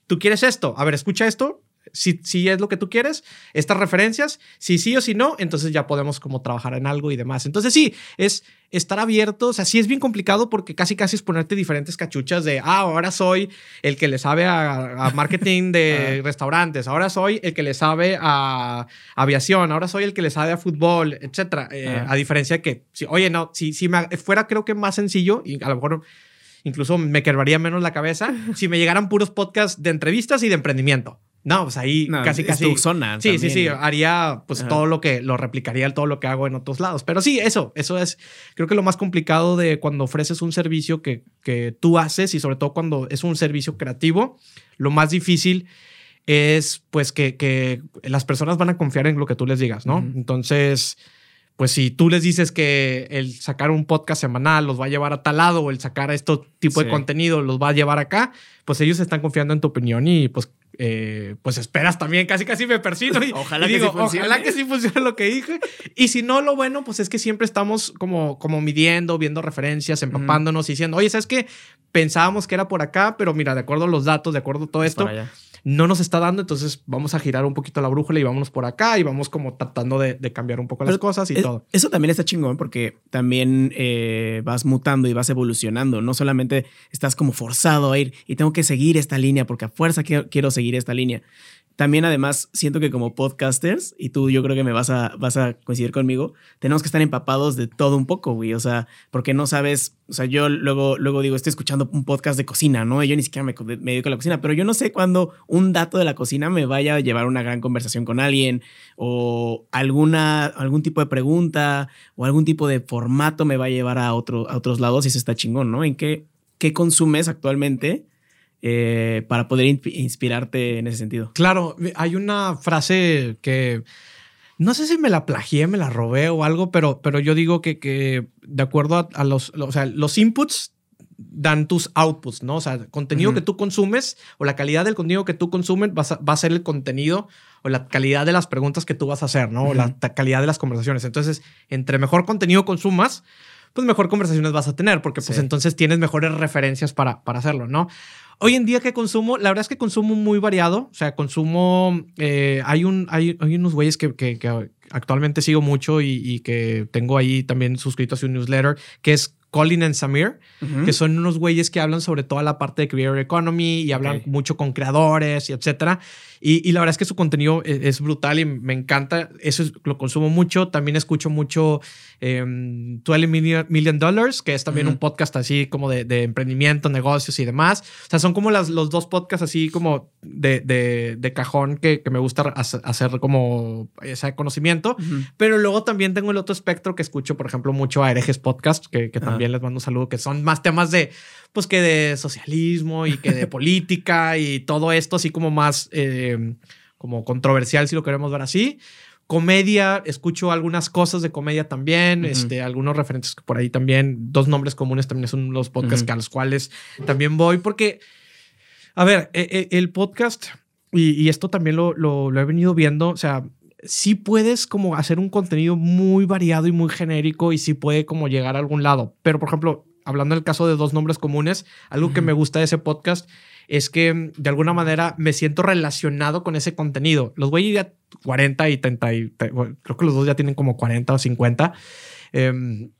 tú quieres esto. A ver, escucha esto si, si es lo que tú quieres, estas referencias, si sí o si no, entonces ya podemos como trabajar en algo y demás. Entonces sí, es estar abierto, o sea, sí es bien complicado porque casi casi es ponerte diferentes cachuchas de, ah, ahora soy el que le sabe a, marketing de restaurantes, ahora soy el que le sabe a aviación, ahora soy el que le sabe a fútbol, etcétera. Eh, a diferencia de que, si, oye, no, si, si me, fuera creo que más sencillo y a lo mejor incluso me quebraría menos la cabeza si me llegaran puros podcasts de entrevistas y de emprendimiento. No, pues ahí casi, casi. Tu zona. Sí, sí, sí. Haría pues todo lo que lo replicaría todo lo que hago en otros lados. Pero sí, eso, eso es, creo que lo más complicado de cuando ofreces un servicio que, que tú haces y sobre todo cuando es un servicio creativo, lo más difícil es pues que, que las personas van a confiar en lo que tú les digas, ¿no? Entonces, pues si tú les dices que el sacar un podcast semanal los va a llevar a tal lado o el sacar este tipo de contenido los va a llevar acá, pues ellos están confiando en tu opinión y pues eh, pues esperas también, casi casi me persino y, ojalá, que sí funcione. ojalá que sí funcione lo que dije. Y si no, lo bueno, pues es que siempre estamos como, como midiendo, viendo referencias, empapándonos y diciendo, oye, ¿sabes qué? Pensábamos que era por acá, pero mira, de acuerdo a los datos, de acuerdo a todo esto, no nos está dando, entonces vamos a girar un poquito la brújula y vámonos por acá y vamos como tratando de, cambiar un poco las cosas y todo. Eso también está chingón porque también eh, vas mutando y vas evolucionando. No solamente estás como forzado a ir y tengo que seguir esta línea porque a fuerza quiero seguir esta línea también además siento que como podcasters, y tú yo creo que me vas a, vas a coincidir conmigo, tenemos que estar empapados de todo un poco, güey. O sea, porque no sabes, o sea, yo luego, luego digo, estoy escuchando un podcast de cocina, ¿no? Yo ni siquiera me, me dedico a la cocina, pero yo no sé cuándo un dato de la cocina me vaya a llevar una gran conversación con alguien o alguna, algún tipo de pregunta o algún tipo de formato me va a llevar a, otro, a otros lados y eso está chingón, ¿no? ¿En qué, qué consumes actualmente? Eh, para poder inspirarte en ese sentido. Claro, hay una frase que no sé si me la plagié, me la robé o algo, pero, pero yo digo que, que de acuerdo a, los, o sea, los inputs dan tus outputs, ¿no? O sea, contenido que tú consumes o la calidad del contenido que tú consumes va a, va a, ser el contenido o la calidad de las preguntas que tú vas a hacer, ¿no? O la calidad de las conversaciones. Entonces, entre mejor contenido consumas, pues mejor conversaciones vas a tener, porque pues entonces tienes mejores referencias para, para hacerlo, ¿no? Hoy en día que consumo, la verdad es que consumo muy variado. O sea, consumo. Eh, hay, un, hay, hay unos güeyes que, que, que, actualmente sigo mucho y, y, que tengo ahí también suscritos a un newsletter, que es Colin and Samir, que son unos güeyes que hablan sobre toda la parte de Creator Economy y hablan mucho con creadores y etcétera. Y, la verdad es que su contenido e, es, brutal y me encanta. Eso lo consumo mucho. También escucho mucho 12 em, million, Dollars, que es también un podcast así como de, emprendimiento, negocios y demás. O sea, son como las, los dos podcasts así como de, de, cajón que, que, me gusta hacer como ese conocimiento. Pero luego también tengo el otro espectro que escucho, por ejemplo, mucho a Herejes Podcast, que, que también les mando un saludo, que son más temas de pues que de socialismo y que de política y todo esto así como más eh, como controversial si lo queremos ver así. Comedia, escucho algunas cosas de comedia también, este, algunos referentes por ahí también, dos nombres comunes también son los podcasts a los cuales también voy, porque, a ver, e, e, el podcast, y, esto también lo, lo, lo he venido viendo, o sea, sí puedes como hacer un contenido muy variado y muy genérico y sí puede como llegar a algún lado. Pero, por ejemplo, hablando del caso de dos nombres comunes, algo que me gusta de ese podcast es que de alguna manera me siento relacionado con ese contenido. Los güeyes ya 40 y 30, y, creo que los dos ya tienen como 40 o 50. Em,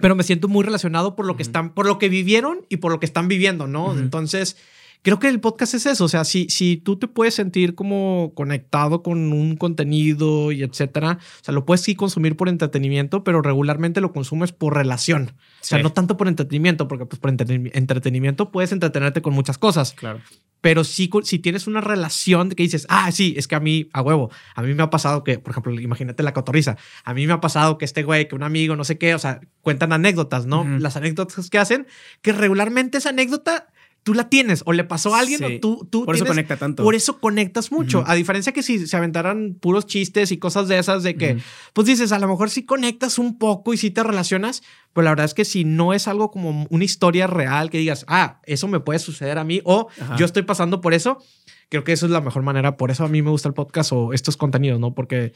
pero me siento muy relacionado por lo que están, por lo que vivieron y por lo que están viviendo, ¿no? Entonces, creo que el podcast es eso. O sea, si, si tú te puedes sentir como conectado con un contenido y etcétera, o sea, lo puedes sí consumir por entretenimiento, pero regularmente lo consumes por relación. O sea, no tanto por entretenimiento, porque pues por entretenimiento puedes entretenerte con muchas cosas. Claro. Pero sí, si tienes una relación que dices, ah, sí, es que a mí, a huevo, a mí me ha pasado que, por ejemplo, imagínate la cotorriza, a mí me ha pasado que este güey, que un amigo, no sé qué, o sea, cuentan anécdotas, ¿no? Las anécdotas que hacen, que regularmente esa anécdota tú la tienes o le pasó a alguien o tú, tú por eso conecta tanto. Por eso conectas mucho. A diferencia que si se aventaran puros chistes y cosas de esas de que, pues dices, a lo mejor sí conectas un poco y sí te relacionas, pero la verdad es que si no es algo como una historia real que digas, ah, eso me puede suceder a mí o yo estoy pasando por eso, creo que eso es la mejor manera. Por eso a mí me gusta el podcast o estos contenidos, ¿no? Porque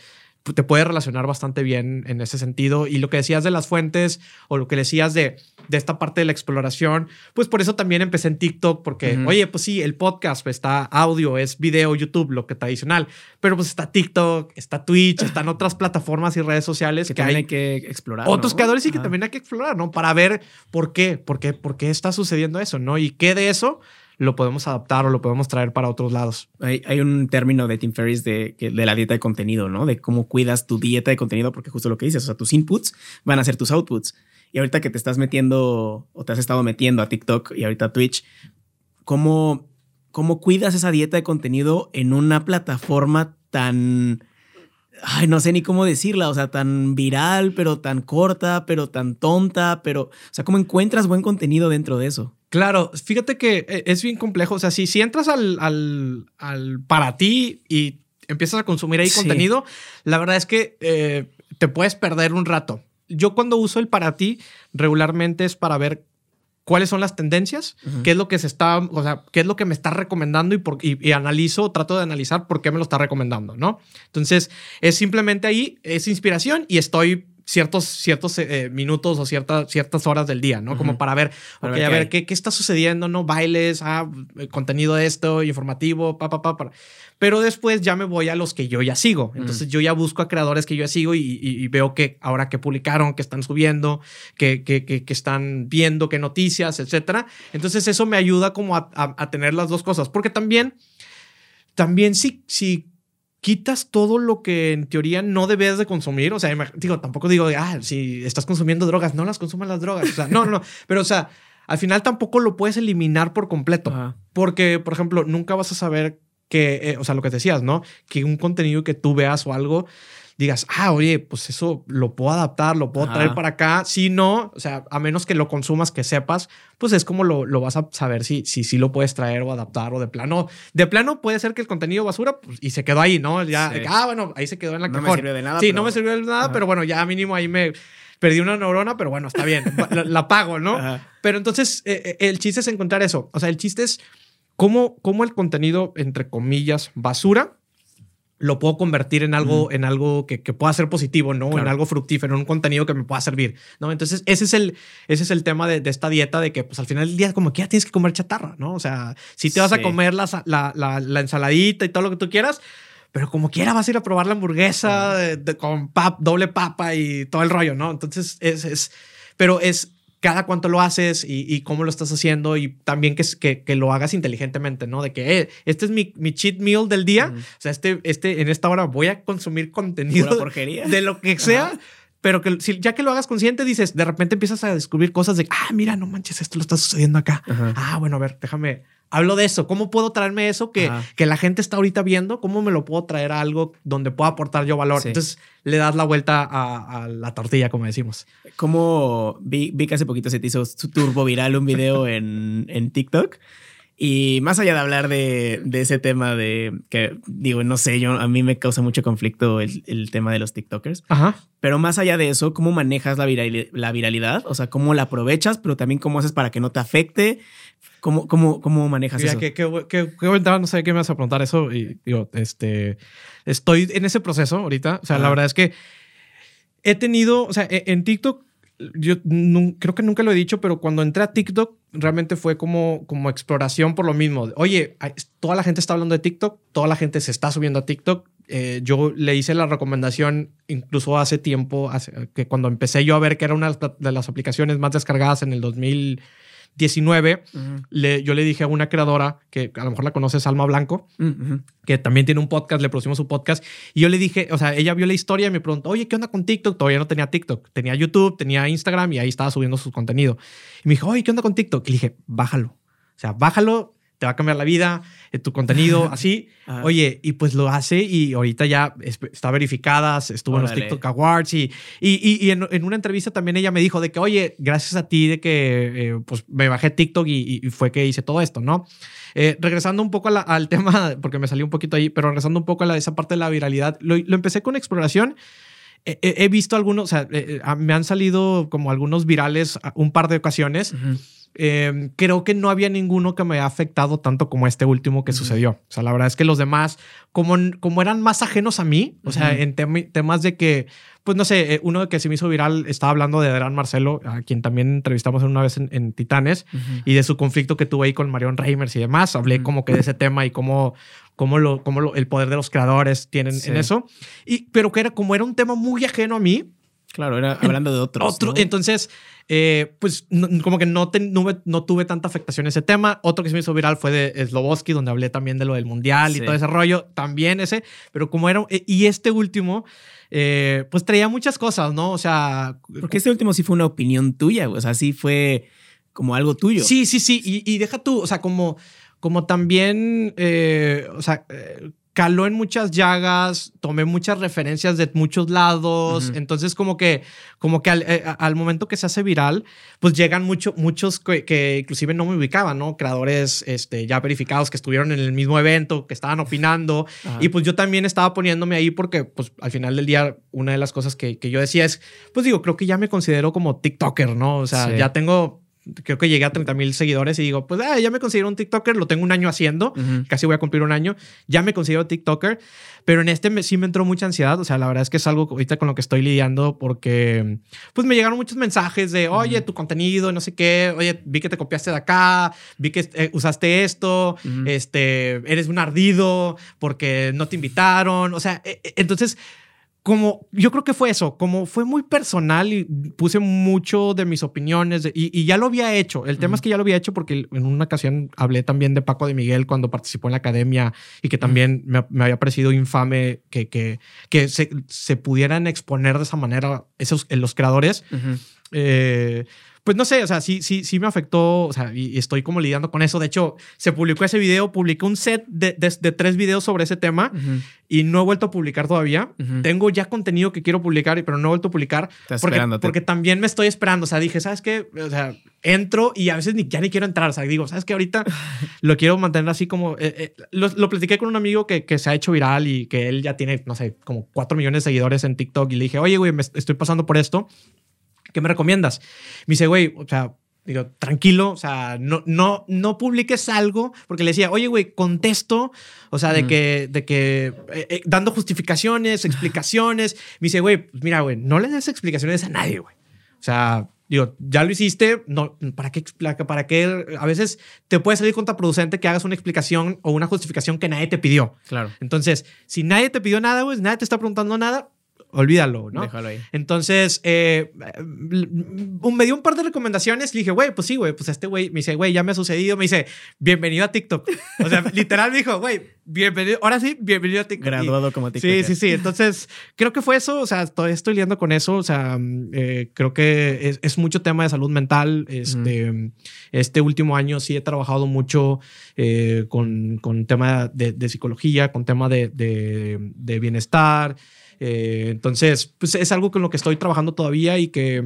te puede relacionar bastante bien en ese sentido. Y lo que decías de las fuentes o lo que decías de, de esta parte de la exploración, pues por eso también empecé en TikTok, porque, oye, pues sí, el podcast pues, está audio, es video, YouTube, lo que tradicional, pero pues está TikTok, está Twitch, están otras plataformas y redes sociales que, hay, que explorar. Otros creadores y que también hay que explorar, ¿no? Para ver por qué, por qué, por qué está sucediendo eso, ¿no? Y qué de eso lo podemos adaptar o lo podemos traer para otros lados. Hay, un término de Tim Ferriss de, de, la dieta de contenido, ¿no? De cómo cuidas tu dieta de contenido, porque justo lo que dices, o sea, tus inputs van a ser tus outputs. Y ahorita que te estás metiendo o te has estado metiendo a TikTok y ahorita a Twitch, ¿cómo, cómo cuidas esa dieta de contenido en una plataforma tan... Ay, no sé ni cómo decirla, o sea, tan viral, pero tan corta, pero tan tonta, pero, o sea, ¿cómo encuentras buen contenido dentro de eso? Claro, fíjate que eh, es bien complejo. O sea, si, si entras al, al, al para ti y empiezas a consumir ahí contenido, la verdad es que eh, te puedes perder un rato. Yo cuando uso el para ti regularmente es para ver cuáles son las tendencias, qué es lo que se está, o sea, qué es lo que me está recomendando y, por, y, analizo, trato de analizar por qué me lo está recomendando, ¿no? Entonces, es simplemente ahí, es inspiración y estoy ciertos, ciertos eh, minutos o ciertas, ciertas horas del día, ¿no? Como para ver, a ver, ¿qué, ¿qué, está sucediendo, ¿no? Bailes, ah, eh, contenido de esto, informativo, pa, pa, pa, pa. Pero después ya me voy a los que yo ya sigo. Entonces yo ya busco a creadores que yo ya sigo y, veo que ahora que publicaron, que están subiendo, que, que, que, están viendo, qué noticias, etcétera. Entonces eso me ayuda como a, a, tener las dos cosas. Porque también, también si, si quitas todo lo que en teoría no debes de consumir. O sea, digo, tampoco digo, ah, si estás consumiendo drogas, no las consuman las drogas. O sea, no, no, pero o sea, al final tampoco lo puedes eliminar por completo. Porque, por ejemplo, nunca vas a saber que, eh, o sea, lo que decías, ¿no? Que un contenido que tú veas o algo digas, ah, oye, pues eso lo puedo adaptar, lo puedo traer para acá. Si no, o sea, a menos que lo consumas, que sepas, pues es como lo, lo vas a saber si, si, si lo puedes traer o adaptar o de plano. De plano puede ser que el contenido basura pues, y se quedó ahí, ¿no? Ya, ah, bueno, ahí se quedó en la no me sirvió de nada. Sí, no me sirvió de nada, pero bueno, ya mínimo ahí me perdí una neurona, pero bueno, está bien, la, pago, ¿no? Pero entonces eh, eh, el chiste es encontrar eso. O sea, el chiste es cómo, cómo el contenido, entre comillas, basura, lo puedo convertir en algo, en algo que, pueda ser positivo, ¿no? En algo fructífero, en un contenido que me pueda servir, ¿no? Entonces, ese es el, ese es el tema de, esta dieta de que, pues, al final del día, como que ya tienes que comer chatarra, ¿no? O sea, si te vas a comer la, la, ensaladita y todo lo que tú quieras, pero como quiera vas a ir a probar la hamburguesa con pap, doble papa y todo el rollo, ¿no? Entonces, es, es pero es, cada cuánto lo haces y, cómo lo estás haciendo y también que, que, lo hagas inteligentemente, ¿no? De que eh, este es mi, mi, cheat meal del día, o sea, este, este, en esta hora voy a consumir contenido porquería. de lo que sea. Pero que si, ya que lo hagas consciente, dices, de repente empiezas a descubrir cosas de, ah, mira, no manches, esto lo está sucediendo acá. Ah, bueno, a ver, déjame, hablo de eso. ¿Cómo puedo traerme eso que, que la gente está ahorita viendo? ¿Cómo me lo puedo traer a algo donde pueda aportar yo valor? Entonces le das la vuelta a, la tortilla, como decimos. Como vi, vi, que hace poquito se te hizo turbo viral un video en, en TikTok. Y más allá de hablar de, de, ese tema de que, digo, no sé, yo a mí me causa mucho conflicto el, el tema de los TikTokers. Ajá. Pero más allá de eso, ¿cómo manejas la, la viralidad? O sea, ¿cómo la aprovechas? Pero también cómo haces para que no te afecte ¿Cómo, cómo, cómo manejas eso? Que, que, que, no sé qué me vas a preguntar eso. Y digo, este, estoy en ese proceso ahorita. O sea, la verdad es que he tenido, o sea, e, en TikTok, yo creo que nunca lo he dicho, pero cuando entré a TikTok, realmente fue como, como exploración por lo mismo. Oye, toda la gente está hablando de TikTok, toda la gente se está subiendo a TikTok. Eh, yo le hice la recomendación incluso hace tiempo, que cuando empecé yo a ver que era una de las aplicaciones más descargadas en el 2000 19, le, yo le dije a una creadora que a lo mejor la conoces, Alma Blanco, que también tiene un podcast, le producimos su podcast, y yo le dije, o sea, ella vio la historia y me preguntó, oye, ¿qué onda con TikTok? Todavía no tenía TikTok, tenía YouTube, tenía Instagram y ahí estaba subiendo su contenido. Y me dijo, oye, ¿qué onda con TikTok? Y le dije, bájalo. O sea, bájalo, te va a cambiar la vida, eh, tu contenido, así. Oye, y pues lo hace y ahorita ya está verificada, estuvo en los TikTok Awards y, y, y en, en, una entrevista también ella me dijo de que, oye, gracias a ti de que eh, pues me bajé TikTok y, y, fue que hice todo esto, ¿no? Eh, regresando un poco al tema, porque me salí un poquito ahí, pero regresando un poco a la, esa parte de la viralidad, lo, lo empecé con exploración. He, visto algunos, o sea, me han salido como algunos virales un par de ocasiones eh, creo que no había ninguno que me haya afectado tanto como este último que sucedió. O sea, la verdad es que los demás, como, como eran más ajenos a mí, o sea, en temas de que, pues no sé, eh, uno que se me hizo viral estaba hablando de Adrián Marcelo, a quien también entrevistamos una vez en, Titanes, y de su conflicto que tuve ahí con Marion Reimers y demás. Hablé como que de ese tema y cómo cómo, lo, cómo el poder de los creadores tienen en eso. Y, pero que era como era un tema muy ajeno a mí, Claro, era hablando de otros. Otro, Entonces, eh, pues como que no, no, tuve tanta afectación ese tema. Otro que se me hizo viral fue de Sloboski, donde hablé también de lo del mundial y todo ese rollo. También ese, pero como era. Eh, y este último, eh, pues traía muchas cosas, ¿no? O sea. Porque este último sí fue una opinión tuya, o sea, sí fue como algo tuyo. Sí, sí, sí. Y, y deja tú, o sea, como, como también, o sea caló en muchas llagas, tomé muchas referencias de muchos lados, entonces como que, como que eh, al, momento que se hace viral, pues llegan mucho, muchos que, inclusive no me ubicaban, ¿no? Creadores este, ya verificados que estuvieron en el mismo evento, que estaban opinando, y pues yo también estaba poniéndome ahí porque pues al final del día una de las cosas que, que yo decía es, pues digo, creo que ya me considero como TikToker, ¿no? O sea, ya tengo creo que llegué a 30 mil seguidores y digo, pues ah, ya me considero un TikToker, lo tengo un año haciendo, casi voy a cumplir un año, ya me considero TikToker, pero en este sí me entró mucha ansiedad, o sea, la verdad es que es algo ahorita con lo que estoy lidiando porque pues me llegaron muchos mensajes de, oye, tu contenido, no sé qué, oye, vi que te copiaste de acá, vi que eh, usaste esto, este, eres un ardido porque no te invitaron, o sea, e, e, entonces como yo creo que fue eso, como fue muy personal y puse mucho de mis opiniones y, ya lo había hecho. El tema es que ya lo había hecho porque en una ocasión hablé también de Paco de Miguel cuando participó en la academia y que también me, había parecido infame que, que, que se, se, pudieran exponer de esa manera esos, los creadores pues no sé, o sea, sí, sí, sí me afectó, o sea, y, estoy como lidiando con eso. De hecho, se publicó ese video, publiqué un set de, de, tres videos sobre ese tema y no he vuelto a publicar todavía. Tengo ya contenido que quiero publicar, pero no he vuelto a publicar porque, porque también me estoy esperando. O sea, dije, ¿sabes qué? O sea, entro y a veces ni, ya ni quiero entrar. O sea, digo, ¿sabes qué? Ahorita lo quiero mantener así como... Eh, eh, lo, lo, platiqué con un amigo que, que se ha hecho viral y que él ya tiene, no sé, como cuatro millones de seguidores en TikTok y le dije, oye, güey, me estoy pasando por esto ¿qué me recomiendas? Me dice, güey, o sea, digo, tranquilo, o sea, no, no, no publiques algo, porque le decía, oye, güey, contesto, o sea, de que, de que, eh, eh, dando justificaciones, explicaciones. Me dice, güey, pues mira, güey, no le des explicaciones a nadie, güey. O sea, digo, ya lo hiciste, no, ¿para qué, para qué? A veces te puede salir contraproducente que hagas una explicación o una justificación que nadie te pidió. Claro. Entonces, si nadie te pidió nada, güey, nadie te está preguntando nada, olvídalo, ¿no? Déjalo ahí. Entonces, eh, me dio un par de recomendaciones. Le dije, güey, pues sí, güey, pues este güey me dice, güey, ya me ha sucedido. Me dice, bienvenido a TikTok. O sea, literal me dijo, güey, bienvenido, ahora sí, bienvenido a TikTok. Graduado como TikTok. Sí, sí, sí. Entonces, creo que fue eso. O sea, todavía estoy lidiando con eso. O sea, eh, creo que es, mucho tema de salud mental. Este, este último año sí he trabajado mucho eh, con, con tema de, psicología, con tema de, de bienestar. Eh, entonces, pues es algo con lo que estoy trabajando todavía y que,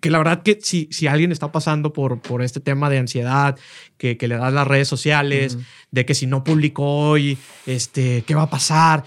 que, la verdad que si, si alguien está pasando por, por este tema de ansiedad, que, que le das las redes sociales, de que si no publico hoy, este, ¿qué va a pasar?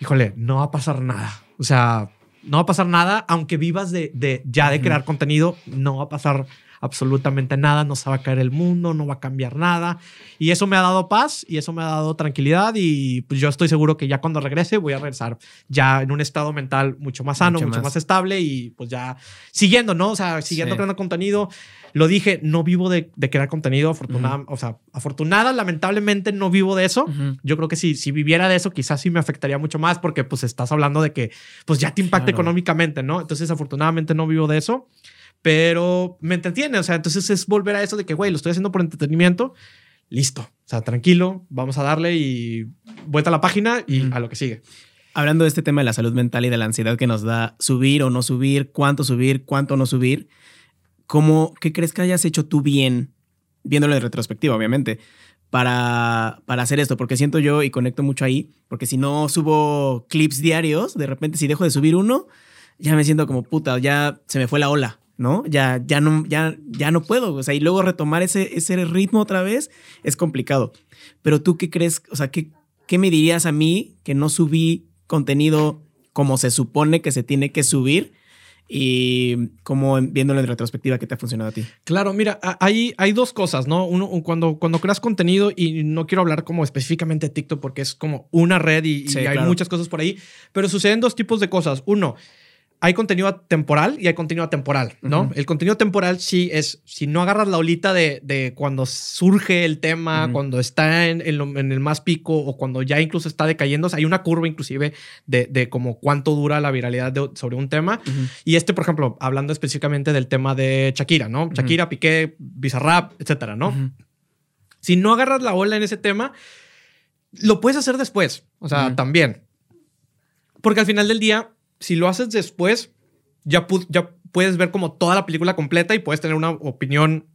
Híjole, no va a pasar nada. O sea, no va a pasar nada, aunque vivas de, de ya de crear contenido, no va a pasar absolutamente nada, no se va a caer el mundo, no va a cambiar nada. Y eso me ha dado paz y eso me ha dado tranquilidad y pues yo estoy seguro que ya cuando regrese voy a regresar ya en un estado mental mucho más sano, mucho, más. estable y pues ya siguiendo, ¿no? O sea, siguiendo creando contenido. Lo dije, no vivo de, crear contenido, afortunada, o sea, afortunada, lamentablemente no vivo de eso. Yo creo que si, si viviera de eso, quizás sí me afectaría mucho más porque pues estás hablando de que pues ya te impacta económicamente, ¿no? Entonces, afortunadamente no vivo de eso pero me entretiene. O sea, entonces es volver a eso de que, güey, lo estoy haciendo por entretenimiento. Listo. O sea, tranquilo, vamos a darle y vuelta a la página y a lo que sigue. Hablando de este tema de la salud mental y de la ansiedad que nos da subir o no subir, cuánto subir, cuánto no subir, ¿cómo, ¿qué crees que hayas hecho tú bien, viéndolo en retrospectiva, obviamente, para, para hacer esto? Porque siento yo y conecto mucho ahí, porque si no subo clips diarios, de repente si dejo de subir uno, ya me siento como puta, ya se me fue la ola. ¿No? Ya, ya, no, ya, ya no puedo, o sea, y luego retomar ese, ese ritmo otra vez es complicado. Pero tú qué crees, o sea, ¿qué, ¿qué me dirías a mí que no subí contenido como se supone que se tiene que subir? y cómo viéndolo en retrospectiva, ¿qué te ha funcionado a ti? Claro, mira, hay, hay dos cosas, ¿no? Uno, cuando, cuando creas contenido, y no quiero hablar como específicamente de TikTok porque es como una red y, hay muchas cosas por ahí, pero suceden dos tipos de cosas. Uno, hay contenido temporal y hay contenido temporal, ¿no? El contenido temporal sí es, si no agarras la olita de, de cuando surge el tema, cuando está en, en, el más pico o cuando ya incluso está decayendo, hay una curva inclusive de, de como cuánto dura la viralidad sobre un tema. Y este, por ejemplo, hablando específicamente del tema de Shakira, ¿no? Shakira, Piqué, Bizarrap, etcétera, ¿no? Si no agarras la ola en ese tema, lo puedes hacer después, o sea, también. Porque al final del día si lo haces después, ya, ya puedes ver como toda la película completa y puedes tener una opinión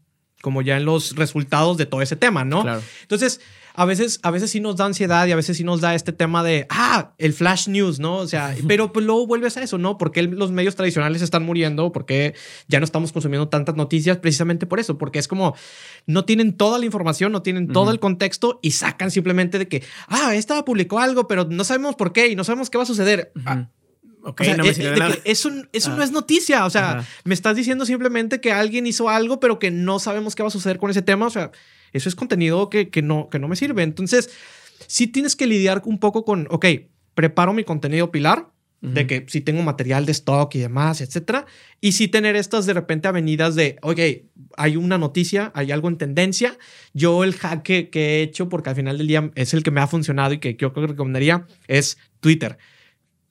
como ya en los resultados de todo ese tema, ¿no? Claro. Entonces, a veces, a veces sí nos da ansiedad y a veces sí nos da este tema de, ah, el flash news, ¿no? O sea, pero pues luego vuelves a eso, ¿no? Porque los medios tradicionales están muriendo, porque ya no estamos consumiendo tantas noticias precisamente por eso, porque es como, no tienen toda la información, no tienen todo el contexto y sacan simplemente de que, ah, esta publicó algo, pero no sabemos por qué y no sabemos qué va a suceder. Eso, eso no es noticia. O sea, me estás diciendo simplemente que alguien hizo algo, pero que no sabemos qué va a suceder con ese tema. O sea, eso es contenido que, que, no, que no me sirve. Entonces, sí tienes que lidiar un poco con, ok, preparo mi contenido pilar, de que si tengo material de stock y demás, etcétera. Y sí tener estas de repente avenidas de, ok, hay una noticia, hay algo en tendencia. Yo el hack que, que, he hecho, porque al final del día es el que me ha funcionado y que yo creo que recomendaría, es Twitter.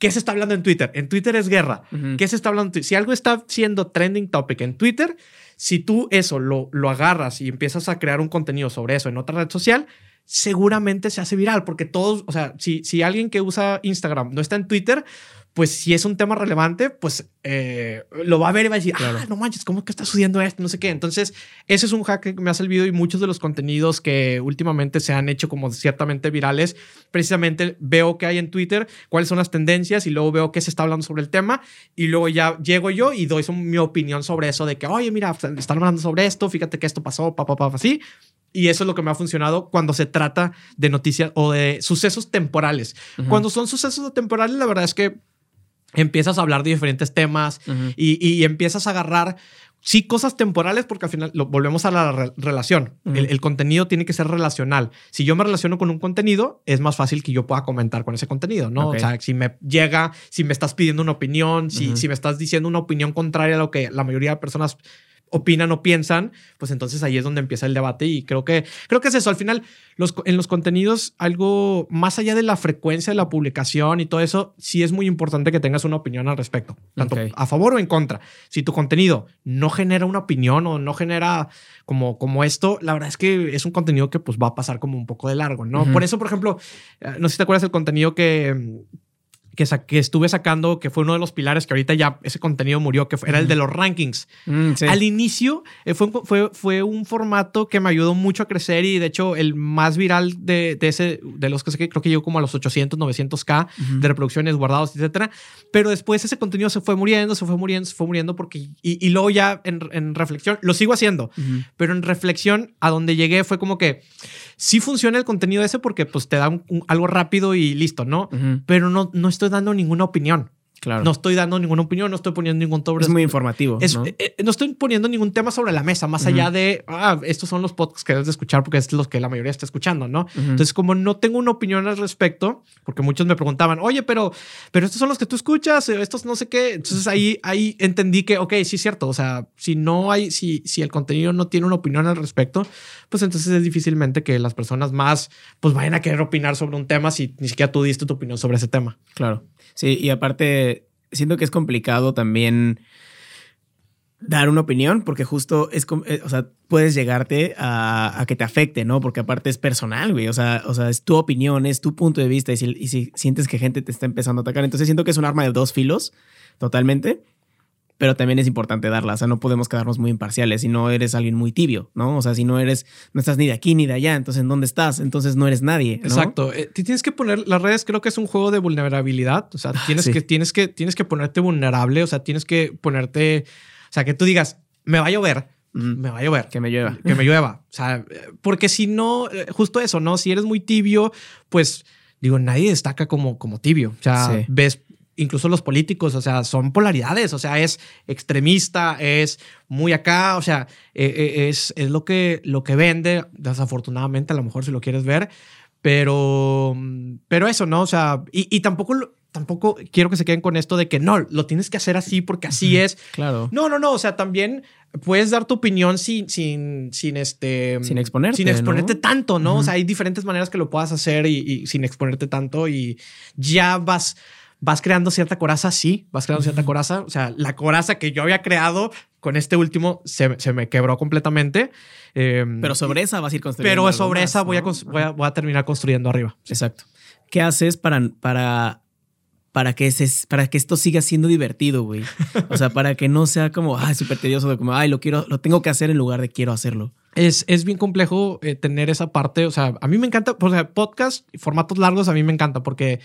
¿Qué se está hablando en Twitter? En Twitter es guerra. ¿Qué se está hablando? Si algo está siendo trending topic en Twitter, si tú eso lo, lo agarras y empiezas a crear un contenido sobre eso en otra red social, seguramente se hace viral porque todos, o sea, si, si alguien que usa Instagram no está en Twitter, pues si es un tema relevante, pues eh, lo va a ver y va a decir, ah, no manches, ¿cómo que está sucediendo esto? No sé qué. Entonces, ese es un hack que me ha servido y muchos de los contenidos que últimamente se han hecho como ciertamente virales, precisamente veo que hay en Twitter, cuáles son las tendencias y luego veo qué se está hablando sobre el tema y luego ya llego yo y doy mi opinión sobre eso de que, oye, mira, están hablando sobre esto, fíjate que esto pasó, papá, papá, así. Y eso es lo que me ha funcionado cuando se trata de noticias o de sucesos temporales. Cuando son sucesos temporales, la verdad es que empiezas a hablar de diferentes temas y, empiezas a agarrar, sí, cosas temporales, porque al final lo, volvemos a la relación. el, contenido tiene que ser relacional. Si yo me relaciono con un contenido, es más fácil que yo pueda comentar con ese contenido, ¿no? O sea, si me llega, si me estás pidiendo una opinión, si, si me estás diciendo una opinión contraria a lo que la mayoría de personas opinan o piensan, pues entonces ahí es donde empieza el debate y creo que creo que es eso. Al final, los, en los contenidos, algo más allá de la frecuencia de la publicación y todo eso, sí es muy importante que tengas una opinión al respecto, tanto a favor o en contra. Si tu contenido no genera una opinión o no genera como, como esto, la verdad es que es un contenido que pues va a pasar como un poco de largo, ¿no? Por eso, por ejemplo, eh, no sé si te acuerdas del contenido que que, que, estuve sacando, que fue uno de los pilares que ahorita ya ese contenido murió, que era el de los rankings. Mm, Al inicio eh, fue, fue, fue, un formato que me ayudó mucho a crecer y de hecho el más viral de, de ese, de los que sé que creo que llegó como a los 800, 900k de reproducciones guardados, etcétera. Pero después ese contenido se fue muriendo, se fue muriendo, se fue muriendo porque, y, y luego ya en, en, reflexión, lo sigo haciendo, pero en reflexión a donde llegué fue como que sí funciona el contenido ese porque pues te da algo rápido y listo, ¿no? Pero no, no estoy dando ninguna opinión. Claro. No estoy dando ninguna opinión, no estoy poniendo ningún sobre. Es muy informativo. ¿no? Eh, eh, ¿no? estoy poniendo ningún tema sobre la mesa, más allá de, ah, estos son los podcasts que debes de escuchar porque es los que la mayoría está escuchando, ¿no? Entonces, como no tengo una opinión al respecto, porque muchos me preguntaban, oye, pero, pero estos son los que tú escuchas, eh, estos no sé qué. Entonces ahí, ahí entendí que, ok, sí es cierto. O sea, si no hay, si, si el contenido no tiene una opinión al respecto, pues entonces es difícilmente que las personas más, pues vayan a querer opinar sobre un tema si ni siquiera tú diste tu opinión sobre ese tema. Claro. Sí, y aparte siento que es complicado también dar una opinión, porque justo es, eh, o sea, puedes llegarte a, que te afecte, ¿no? Porque aparte es personal, güey, o sea, o sea, es tu opinión, es tu punto de vista, y si, y si sientes que gente te está empezando a atacar, entonces siento que es un arma de dos filos, totalmente, pero también es importante darla. O sea, no podemos quedarnos muy imparciales si no eres alguien muy tibio, ¿no? O sea, si no eres, no estás ni de aquí ni de allá, entonces ¿en dónde estás? Entonces no eres nadie. Exacto. Eh, tienes que poner, las redes creo que es un juego de vulnerabilidad. O sea, tienes, que, tienes, que, tienes que ponerte vulnerable, o sea, tienes que ponerte, o sea, que tú digas, me va a llover. Me va a llover. Que me llueva. Que me llueva. O sea, porque si no, eh, justo eso, ¿no? Si eres muy tibio, pues digo, nadie destaca como, como tibio. O sea, ves incluso los políticos, o sea, son polaridades, o sea, es extremista, es muy acá, o sea, eh, eh, es, es lo, que, lo que vende, desafortunadamente, a lo mejor si lo quieres ver, pero, pero eso, ¿no? O sea, y, y tampoco tampoco quiero que se queden con esto de que no, lo tienes que hacer así porque así es. Claro. No, no, no. O sea, también puedes dar tu opinión sin, sin, sin este. Sin exponerte. Sin exponerte ¿no? tanto, ¿no? O sea, hay diferentes maneras que lo puedas hacer y, y, sin exponerte tanto y ya vas. Vas creando cierta coraza, sí, vas creando cierta coraza. O sea, la coraza que yo había creado con este último se, se me quebró completamente. Eh, pero sobre esa vas a ir construyendo. Pero sobre más, esa ¿no? voy, a, voy, a, voy, a, terminar construyendo arriba. Exacto. ¿Qué haces para, para para que, se, para que esto siga siendo divertido, güey. O sea, para que no sea como, ay, súper tedioso, de como, ay, lo quiero, lo tengo que hacer en lugar de quiero hacerlo. Es, es bien complejo eh, tener esa parte. O sea, a mí me encanta, o sea, podcast, formatos largos, a mí me encanta porque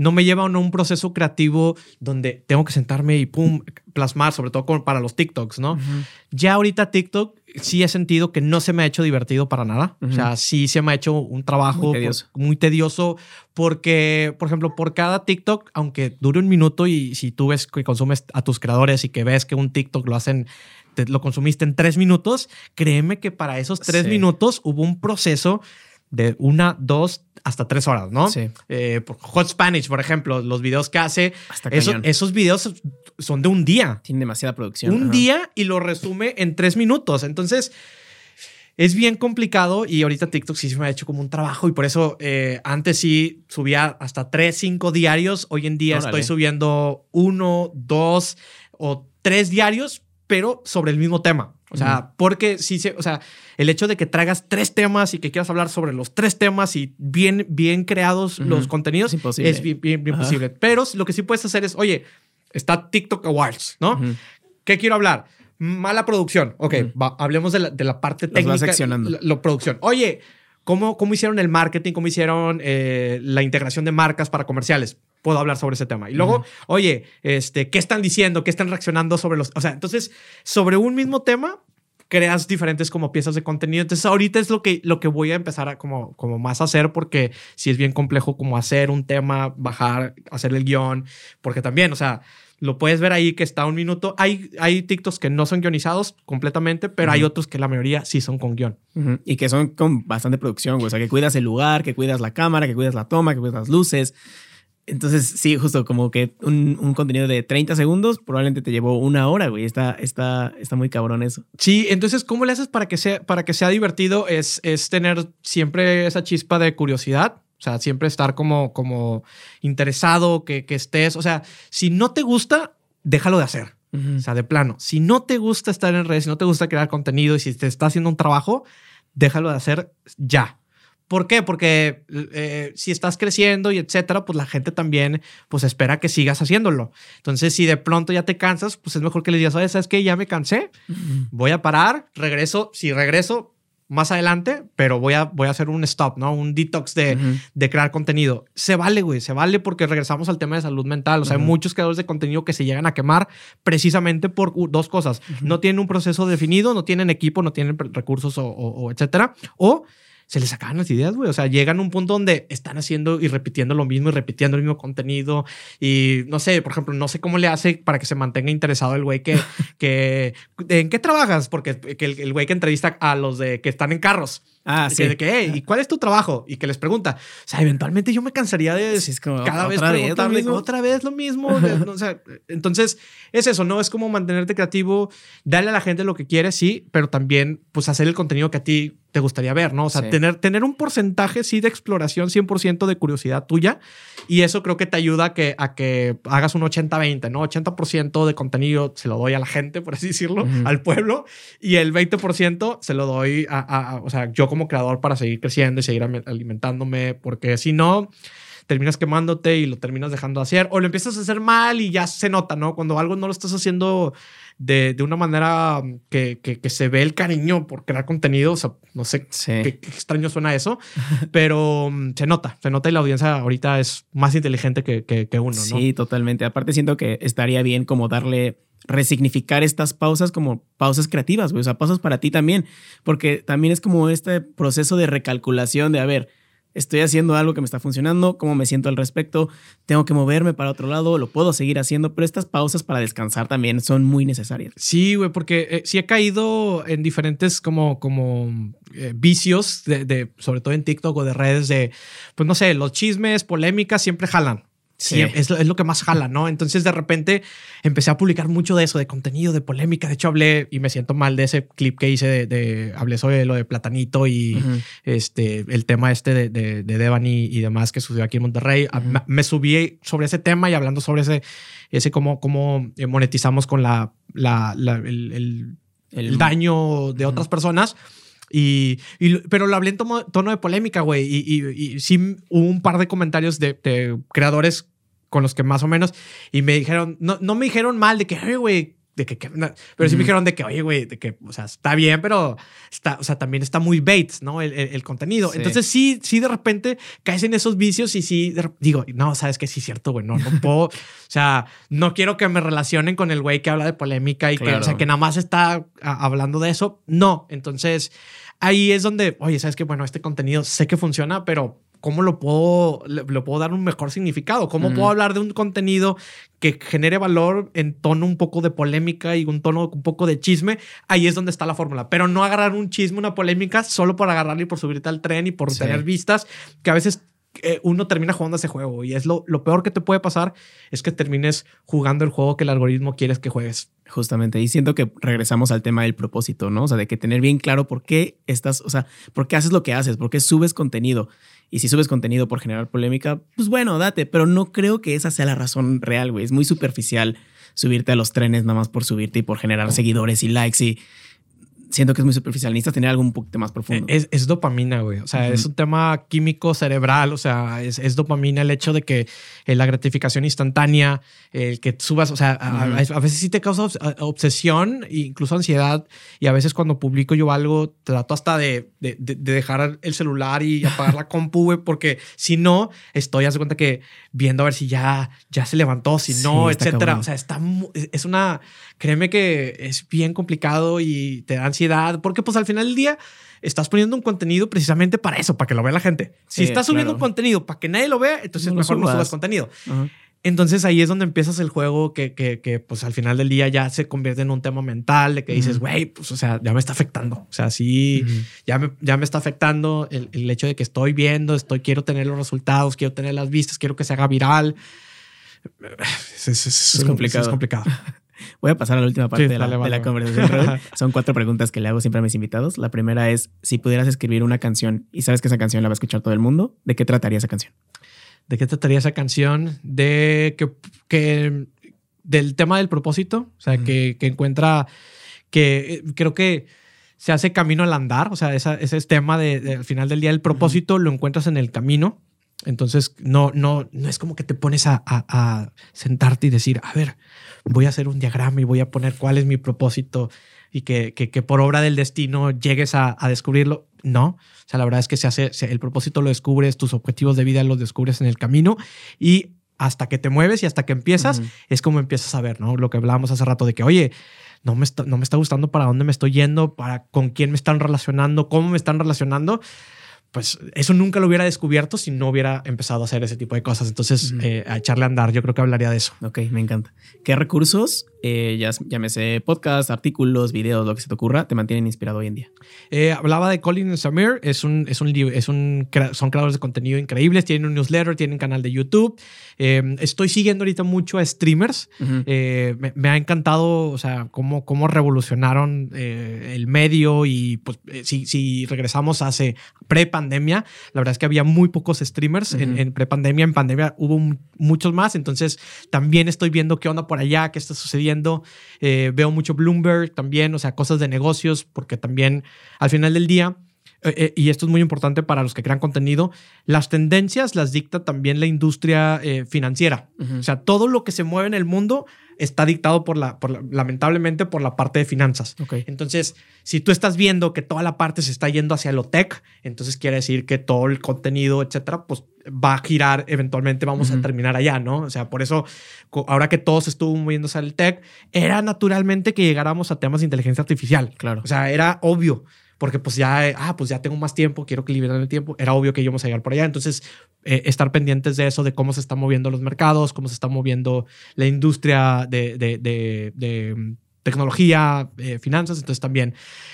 no me lleva a un proceso creativo donde tengo que sentarme y pum, plasmar, sobre todo con, para los TikToks, ¿no? Uh -huh. Ya ahorita TikTok sí he sentido que no se me ha hecho divertido para nada. Uh -huh. O sea, sí se me ha hecho un trabajo muy tedioso. Por, muy tedioso porque, por ejemplo, por cada TikTok, aunque dure un minuto y si tú ves que consumes a tus creadores y que ves que un TikTok lo hacen te, lo consumiste en tres minutos, créeme que para esos tres sí. minutos hubo un proceso de una, dos, hasta tres horas, ¿no? Sí. Eh, Hot Spanish, por ejemplo, los videos que hace, Hasta esos, esos videos son de un día. Tiene demasiada producción. Un Ajá. día y lo resume en tres minutos. Entonces, es bien complicado y ahorita TikTok sí se me ha hecho como un trabajo y por eso eh, antes sí subía hasta tres, cinco diarios. Hoy en día Órale. estoy subiendo uno, dos o tres diarios, pero sobre el mismo tema. O sea, Ujú. porque sí se, o sea, el hecho de que traigas tres temas y que quieras hablar sobre los tres temas y bien, bien creados Ujú. los contenidos Es imposible. es bien, bien, bien posible. Pero lo que sí puedes hacer es, oye, está TikTok Awards, ¿no? Ujú. ¿Qué quiero hablar? Mala producción. Ok, va, hablemos de la, de la parte Los técnica. vas seccionando. La, la producción. Oye, ¿cómo, ¿cómo hicieron el marketing? ¿Cómo hicieron eh, la integración de marcas para comerciales? Puedo hablar sobre ese tema. Y luego, Ujú. oye, este, ¿qué están diciendo? ¿Qué están reaccionando sobre los... O sea, entonces, sobre un mismo tema, creas diferentes como piezas de contenido. Entonces, ahorita es lo que, lo que voy a empezar a como, como más hacer porque sí es bien complejo como hacer un tema, bajar, hacer el guion, porque también, o sea, lo puedes ver ahí que está un minuto. Hay, hay TikToks que no son guionizados completamente, pero hay Ujú. otros que la mayoría sí son con guion. Ujú. Y que son con bastante producción, güey. O sea, que cuidas el lugar, que cuidas la cámara, que cuidas la toma, que cuidas las luces. Entonces, sí, justo como que un, un contenido de 30 segundos probablemente te llevó una hora, güey. Está, está, está muy cabrón eso. Sí, entonces, ¿cómo le haces para que sea, para que sea divertido? Es, es tener siempre esa chispa de curiosidad. O sea, siempre estar como, como interesado, que, que estés. O sea, si no te gusta, déjalo de hacer. O sea, de plano. Si no te gusta estar en redes, si no te gusta crear contenido y si te está haciendo un trabajo, déjalo de hacer ya. ¿Por qué? Porque eh, si estás creciendo y etcétera, pues la gente también pues espera que sigas haciéndolo. Entonces, si de pronto ya te cansas, pues es mejor que le digas, oye, ¿sabes qué? Ya me cansé, voy a parar, regreso. Si regreso más adelante, pero voy a, voy a hacer un stop, ¿no? Un detox de, de crear contenido. Se vale, güey, se vale porque regresamos al tema de salud mental. O sea, hay muchos creadores de contenido que se llegan a quemar precisamente por dos cosas. No tienen un proceso definido, no tienen equipo, no tienen recursos o, o- o etcétera. O se les acaban las ideas, güey. O sea, llegan a un punto donde están haciendo y repitiendo lo mismo y repitiendo el mismo contenido. Y no sé, por ejemplo, no sé cómo le hace para que se mantenga interesado el güey que, que ¿en qué trabajas? Porque que el el güey que entrevista a los de que están en carros. Ah, Y sí. que de que, "Hey, ¿y cuál es tu trabajo? Y que les pregunta. O sea, eventualmente yo me cansaría de Sí, es como, cada vez ¿otra vez preguntarle mismo? otra vez lo mismo. o sea, entonces, es eso, ¿no? Es como mantenerte creativo, darle a la gente lo que quiere, sí, pero también, pues, hacer el contenido que a ti te gustaría ver, ¿no? O sea, Sí. tener, tener un porcentaje, sí, de exploración, 100% de curiosidad tuya. Y eso creo que te ayuda a que, a que hagas un 80-20, ¿no? 80% de contenido se lo doy a la gente, por así decirlo, al pueblo, y el 20% se lo doy a, a- a- o sea, yo como creador para seguir creciendo y seguir alimentándome, porque si no, terminas quemándote y lo terminas dejando de hacer, o lo empiezas a hacer mal y ya se nota, ¿no? Cuando algo no lo estás haciendo de, de una manera que, que, que se ve el cariño por crear contenido, o sea, no sé Sí. qué, qué extraño suena eso, pero mm, se nota, se nota y la audiencia ahorita es más inteligente que, que, que uno, ¿no? Sí, totalmente. Aparte siento que estaría bien como darle, resignificar estas pausas como pausas creativas, güey. O sea, pausas para ti también. Porque también es como este proceso de recalculación de, a ver, estoy haciendo algo que me está funcionando, cómo me siento al respecto, tengo que moverme para otro lado, lo puedo seguir haciendo, pero estas pausas para descansar también son muy necesarias. Sí, güey, porque eh, sí he caído en diferentes como, como eh, vicios, de, sobre todo en TikTok o de redes de, pues no sé, los chismes, polémicas siempre jalan. Sí, es, lo que más jala, ¿no? Entonces de repente empecé a publicar mucho de eso, de contenido, de polémica. De hecho, hablé y me siento mal de ese clip que hice de, hablé sobre lo de Platanito y este, el tema este de, de, Devani y demás que sucedió aquí en Monterrey. me, subí sobre ese tema y hablando sobre ese, ese cómo, cómo monetizamos con la, la, el, el, daño de otras personas. Y, pero lo hablé en tono, de polémica, güey. Y, y, sí hubo un par de comentarios de, de, creadores con los que más o menos. Y me dijeron, no, no me dijeron mal de que, oye, güey, de que, pero sí me dijeron de que, oye, güey, de que, o sea, está bien, pero está, o sea, también está muy Bates, ¿no? El, el, contenido. Entonces, sí, sí, de repente caes en esos vicios y sí, digo, no, sabes que sí es cierto, güey, no, no puedo, o sea, no quiero que me relacionen con el güey que habla de polémica y que, o sea, que nada más está hablando de eso. No, entonces ahí es donde, oye, sabes que, bueno, este contenido sé que funciona, pero ¿cómo lo puedo, le, puedo dar un mejor significado? ¿Cómo puedo hablar de un contenido que genere valor en tono un poco de polémica y un tono un poco de chisme? Ahí es donde está la fórmula. Pero no agarrar un chisme, una polémica, solo por agarrarle y por subirte al tren y por tener vistas, que a veces eh, uno termina jugando ese juego y es lo, lo peor que te puede pasar es que termines jugando el juego que el algoritmo quieres que juegues. Justamente, y siento que regresamos al tema del propósito, ¿no? O sea, de que tener bien claro por qué estás, o sea, por qué haces lo que haces, por qué subes contenido. Y si subes contenido por generar polémica, pues bueno, date, pero no creo que esa sea la razón real, güey. Es muy superficial subirte a los trenes nada más por subirte y por generar seguidores y likes y siento que es muy superficial. Necesitas tener algo un poquito más profundo. Es, dopamina, güey. O sea, es un tema químico cerebral. O sea, es, dopamina el hecho de que eh, la gratificación instantánea, el que subas, o sea, a, veces sí te causa obsesión, incluso ansiedad. Y a veces cuando publico yo algo, trato hasta de, de, dejar el celular y apagar la compu, güey, porque si no, estoy, haz cuenta que viendo a ver si ya, ya se levantó, si no, etcétera. O sea, está, es una, créeme que es bien complicado y te da ansiedad, porque pues al final del día estás poniendo un contenido precisamente para eso, para que lo vea la gente. Si estás subiendo un contenido para que nadie lo vea, entonces mejor no subas contenido. Entonces ahí es donde empiezas el juego que, que, que, pues al final del día ya se convierte en un tema mental de que dices, güey, pues o sea, ya me está afectando. O sea, sí, ya, me, ya me está afectando el, el, hecho de que estoy viendo, estoy, quiero tener los resultados, quiero tener las vistas, quiero que se haga viral. Es, complicado. Es complicado. Voy a pasar a la última parte de, la, de la, conversación. Son cuatro preguntas que le hago siempre a mis invitados. La primera es, si pudieras escribir una canción y sabes que esa canción la va a escuchar todo el mundo, ¿de qué trataría esa canción? ¿De qué trataría esa canción? De que, que del tema del propósito, o sea, que, que, encuentra, que eh, creo que se hace camino al andar, o sea, esa, ese tema de, al final del día el propósito lo encuentras en el camino, entonces no, no, no es como que te pones a, a, sentarte y decir, a ver, voy a hacer un diagrama y voy a poner cuál es mi propósito y que, que, que por obra del destino llegues a, a descubrirlo. No, o sea, la verdad es que se hace, el propósito lo descubres, tus objetivos de vida los descubres en el camino y hasta que te mueves y hasta que empiezas, es como empiezas a ver, ¿no? Lo que hablábamos hace rato de que, oye, no me, está, no me está gustando para dónde me estoy yendo, para con quién me están relacionando, cómo me están relacionando pues eso nunca lo hubiera descubierto si no hubiera empezado a hacer ese tipo de cosas. Entonces, eh, a echarle a andar, yo creo que hablaría de eso. Ok, me encanta. ¿Qué recursos, eh, ya, llámese podcast, artículos, videos, lo que se te ocurra, te mantienen inspirado hoy en día? Eh, hablaba de Colin Samir, es un, es un, es un, son creadores de contenido increíbles, tienen un newsletter, tienen un canal de YouTube. estoy siguiendo ahorita mucho a streamers. me, ha encantado, o sea, cómo, cómo revolucionaron el medio y pues si, si regresamos hace prepa pandemia, la verdad es que había muy pocos streamers en, en pre-pandemia. En pandemia hubo muchos más. Entonces también estoy viendo qué onda por allá, qué está sucediendo. Eh, veo mucho Bloomberg también, o sea, cosas de negocios, porque también al final del día eh, eh, y esto es muy importante para los que crean contenido, las tendencias las dicta también la industria eh, financiera. O sea, todo lo que se mueve en el mundo está dictado por la, por lamentablemente por la parte de finanzas. Entonces, si tú estás viendo que toda la parte se está yendo hacia lo tech, entonces quiere decir que todo el contenido, etcétera, pues va a girar, eventualmente vamos a terminar allá, ¿no? O sea, por eso, ahora que todos estuvo moviéndose al tech, era naturalmente que llegáramos a temas de inteligencia artificial. Claro. O sea, era obvio porque pues ya, ah, pues ya tengo más tiempo, quiero que liberar el tiempo. Era obvio que íbamos a llegar por allá. Entonces, eh, estar pendientes de eso, de cómo se están moviendo los mercados, cómo se está moviendo la industria de, de, de, de mm, tecnología, eh, finanzas. Entonces, también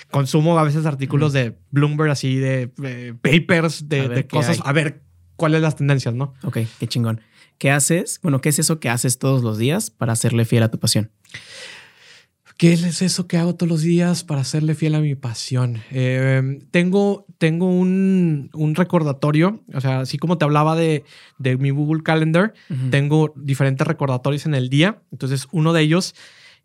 consumo a veces artículos de Bloomberg, así de eh, papers, de, cosas, hay. a ver cuáles las tendencias, ¿no? Ok, qué chingón. ¿Qué haces? Bueno, ¿qué es eso que haces todos los días para serle fiel a tu pasión? ¿Qué es eso que hago todos los días para serle fiel a mi pasión? Eh, tengo tengo un, un, recordatorio, o sea, así como te hablaba de, de mi Google Calendar, uh -huh. tengo diferentes recordatorios en el día. Entonces, uno de ellos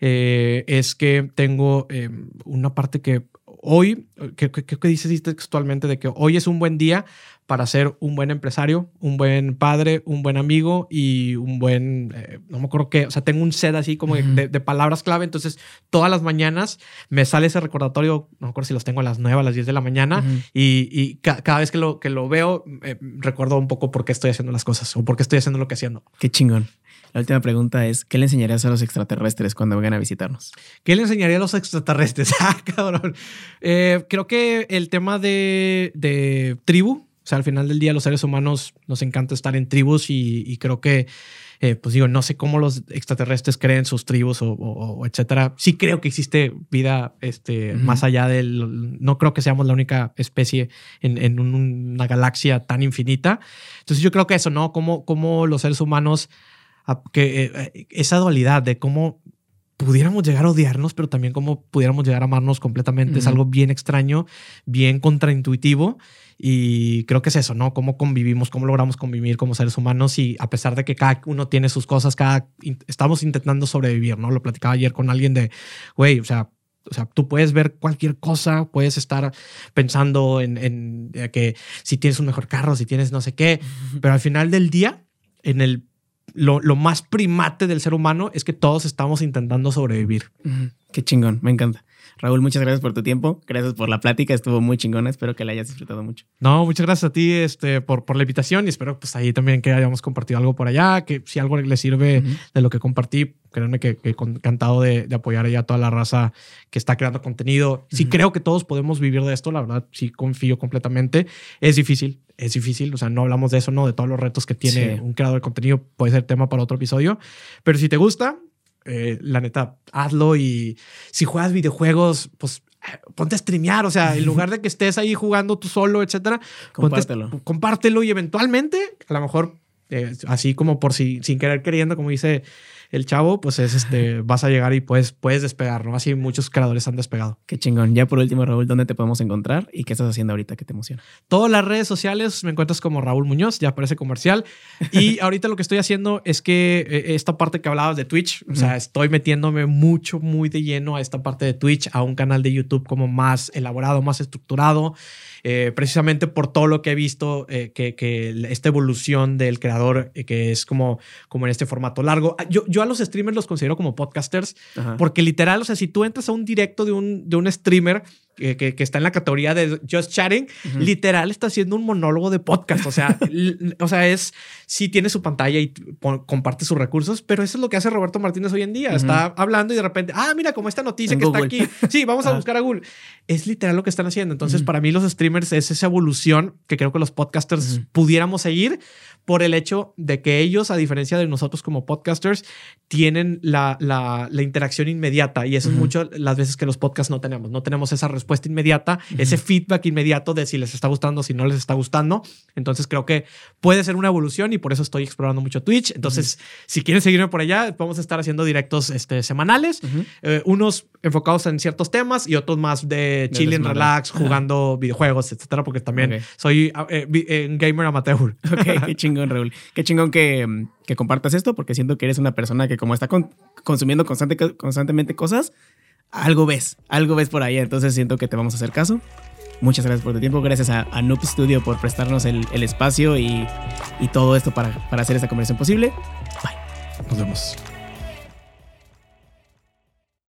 eh, es que tengo eh, una parte que hoy, ¿qué que, que, que dices textualmente? De que hoy es un buen día para ser un buen empresario, un buen padre, un buen amigo y un buen, eh, no me acuerdo qué, o sea, tengo un set así como uh -huh. de, de, palabras clave, entonces todas las mañanas me sale ese recordatorio, no me acuerdo si los tengo a las 9, a las 10 de la mañana uh -huh. y, y ca cada vez que lo, que lo veo eh, recuerdo un poco por qué estoy haciendo las cosas o por qué estoy haciendo lo que haciendo. Qué chingón. La última pregunta es, ¿qué le enseñarías a los extraterrestres cuando vengan a visitarnos? ¿Qué le enseñaría a los extraterrestres? ah, cabrón. Eh, creo que el tema de, de tribu, o sea, al final del día los seres humanos nos encanta estar en tribus y, y creo que, eh, pues digo, no sé cómo los extraterrestres creen sus tribus o, o, o etcétera. Sí creo que existe vida este, uh -huh. más allá del... No creo que seamos la única especie en, en un, una galaxia tan infinita. Entonces yo creo que eso, ¿no? Cómo, cómo los seres humanos, que eh, esa dualidad de cómo pudiéramos llegar a odiarnos, pero también cómo pudiéramos llegar a amarnos completamente. -huh. Es algo bien extraño, bien contraintuitivo. Y creo que es eso, ¿no? Cómo convivimos, cómo logramos convivir como seres humanos y a pesar de que cada uno tiene sus cosas, cada estamos intentando sobrevivir, ¿no? Lo platicaba ayer con alguien de, güey, o sea, o sea, tú puedes ver cualquier cosa, puedes estar pensando en, en, en que si tienes un mejor carro, si tienes no sé qué, pero al final del día, en el lo, lo, más primate del ser humano es que todos estamos intentando sobrevivir. Qué chingón, me encanta. Raúl, muchas gracias por tu tiempo. Gracias por la plática. Estuvo muy chingona. Espero que la hayas disfrutado mucho. No, muchas gracias a ti este, por, por la invitación y espero pues ahí también que hayamos compartido algo por allá, que si algo le sirve uh -huh. de lo que compartí, créanme que, que encantado de, de, apoyar a toda la raza que está creando contenido. Uh -huh. Sí creo que todos podemos vivir de esto, la verdad, sí confío completamente. Es difícil, es difícil, o sea, no hablamos de eso, ¿no? De todos los retos que tiene sí. un creador de contenido, puede ser tema para otro episodio, pero si te gusta, eh, la neta, hazlo y si juegas videojuegos, pues ponte a streamear, o sea, en lugar de que estés ahí jugando tú solo, etcétera, compártelo. Ponte, compártelo y eventualmente, a lo mejor, eh, así como por si, sin querer queriendo, como dice el chavo, pues es este, vas a llegar y puedes, puedes despegar, ¿no? Así muchos creadores han despegado. Qué chingón. Ya por último, Raúl, ¿dónde te podemos encontrar y qué estás haciendo ahorita que te emociona? Todas las redes sociales me encuentras como Raúl Muñoz, ya aparece comercial. Y ahorita lo que estoy haciendo es que eh, esta parte que hablabas de Twitch, o sea, estoy metiéndome mucho, muy de lleno a esta parte de Twitch, a un canal de YouTube como más elaborado, más estructurado. Eh, precisamente por todo lo que he visto, eh, que, que, esta evolución del creador, eh, que es como, como en este formato largo. Yo, yo a los streamers los considero como podcasters, Ajá. porque literal, o sea, si tú entras a un directo de un, de un streamer que, que, que, está en la categoría de Just Chatting, uh -huh. literal está haciendo un monólogo de podcast. O sea, o sea es sí tiene su pantalla y comparte sus recursos, pero eso es lo que hace Roberto Martínez hoy en día. Uh -huh. Está hablando y de repente, ah, mira, como esta noticia en que Google. está aquí. Sí, vamos a buscar a Google. Es literal lo que están haciendo. Entonces, para mí, los streamers es esa evolución que creo que los podcasters pudiéramos seguir por el hecho de que ellos, a diferencia de nosotros como podcasters, tienen la, la, la interacción inmediata y eso es mucho las veces que los podcasts no tenemos. No tenemos esa respuesta inmediata, uh -huh. ese feedback inmediato de si les está gustando, si no les está gustando. Entonces creo que puede ser una evolución y por eso estoy explorando mucho Twitch. Entonces, uh -huh. si quieren seguirme por allá, vamos a estar haciendo directos este, semanales, eh, unos enfocados en ciertos temas y otros más de chilling, relax, jugando videojuegos, etcétera, porque también okay. soy eh, eh, gamer amateur. Ok, qué chingón, Raúl. Qué chingón que, que, compartas esto, porque siento que eres una persona que, como está con, consumiendo constante, constantemente cosas, algo ves, algo ves por ahí. Entonces siento que te vamos a hacer caso. Muchas gracias por tu tiempo. Gracias a, a Noob Studio por prestarnos el, espacio y, y, todo esto para, para hacer esta conversación posible. Bye. Nos vemos.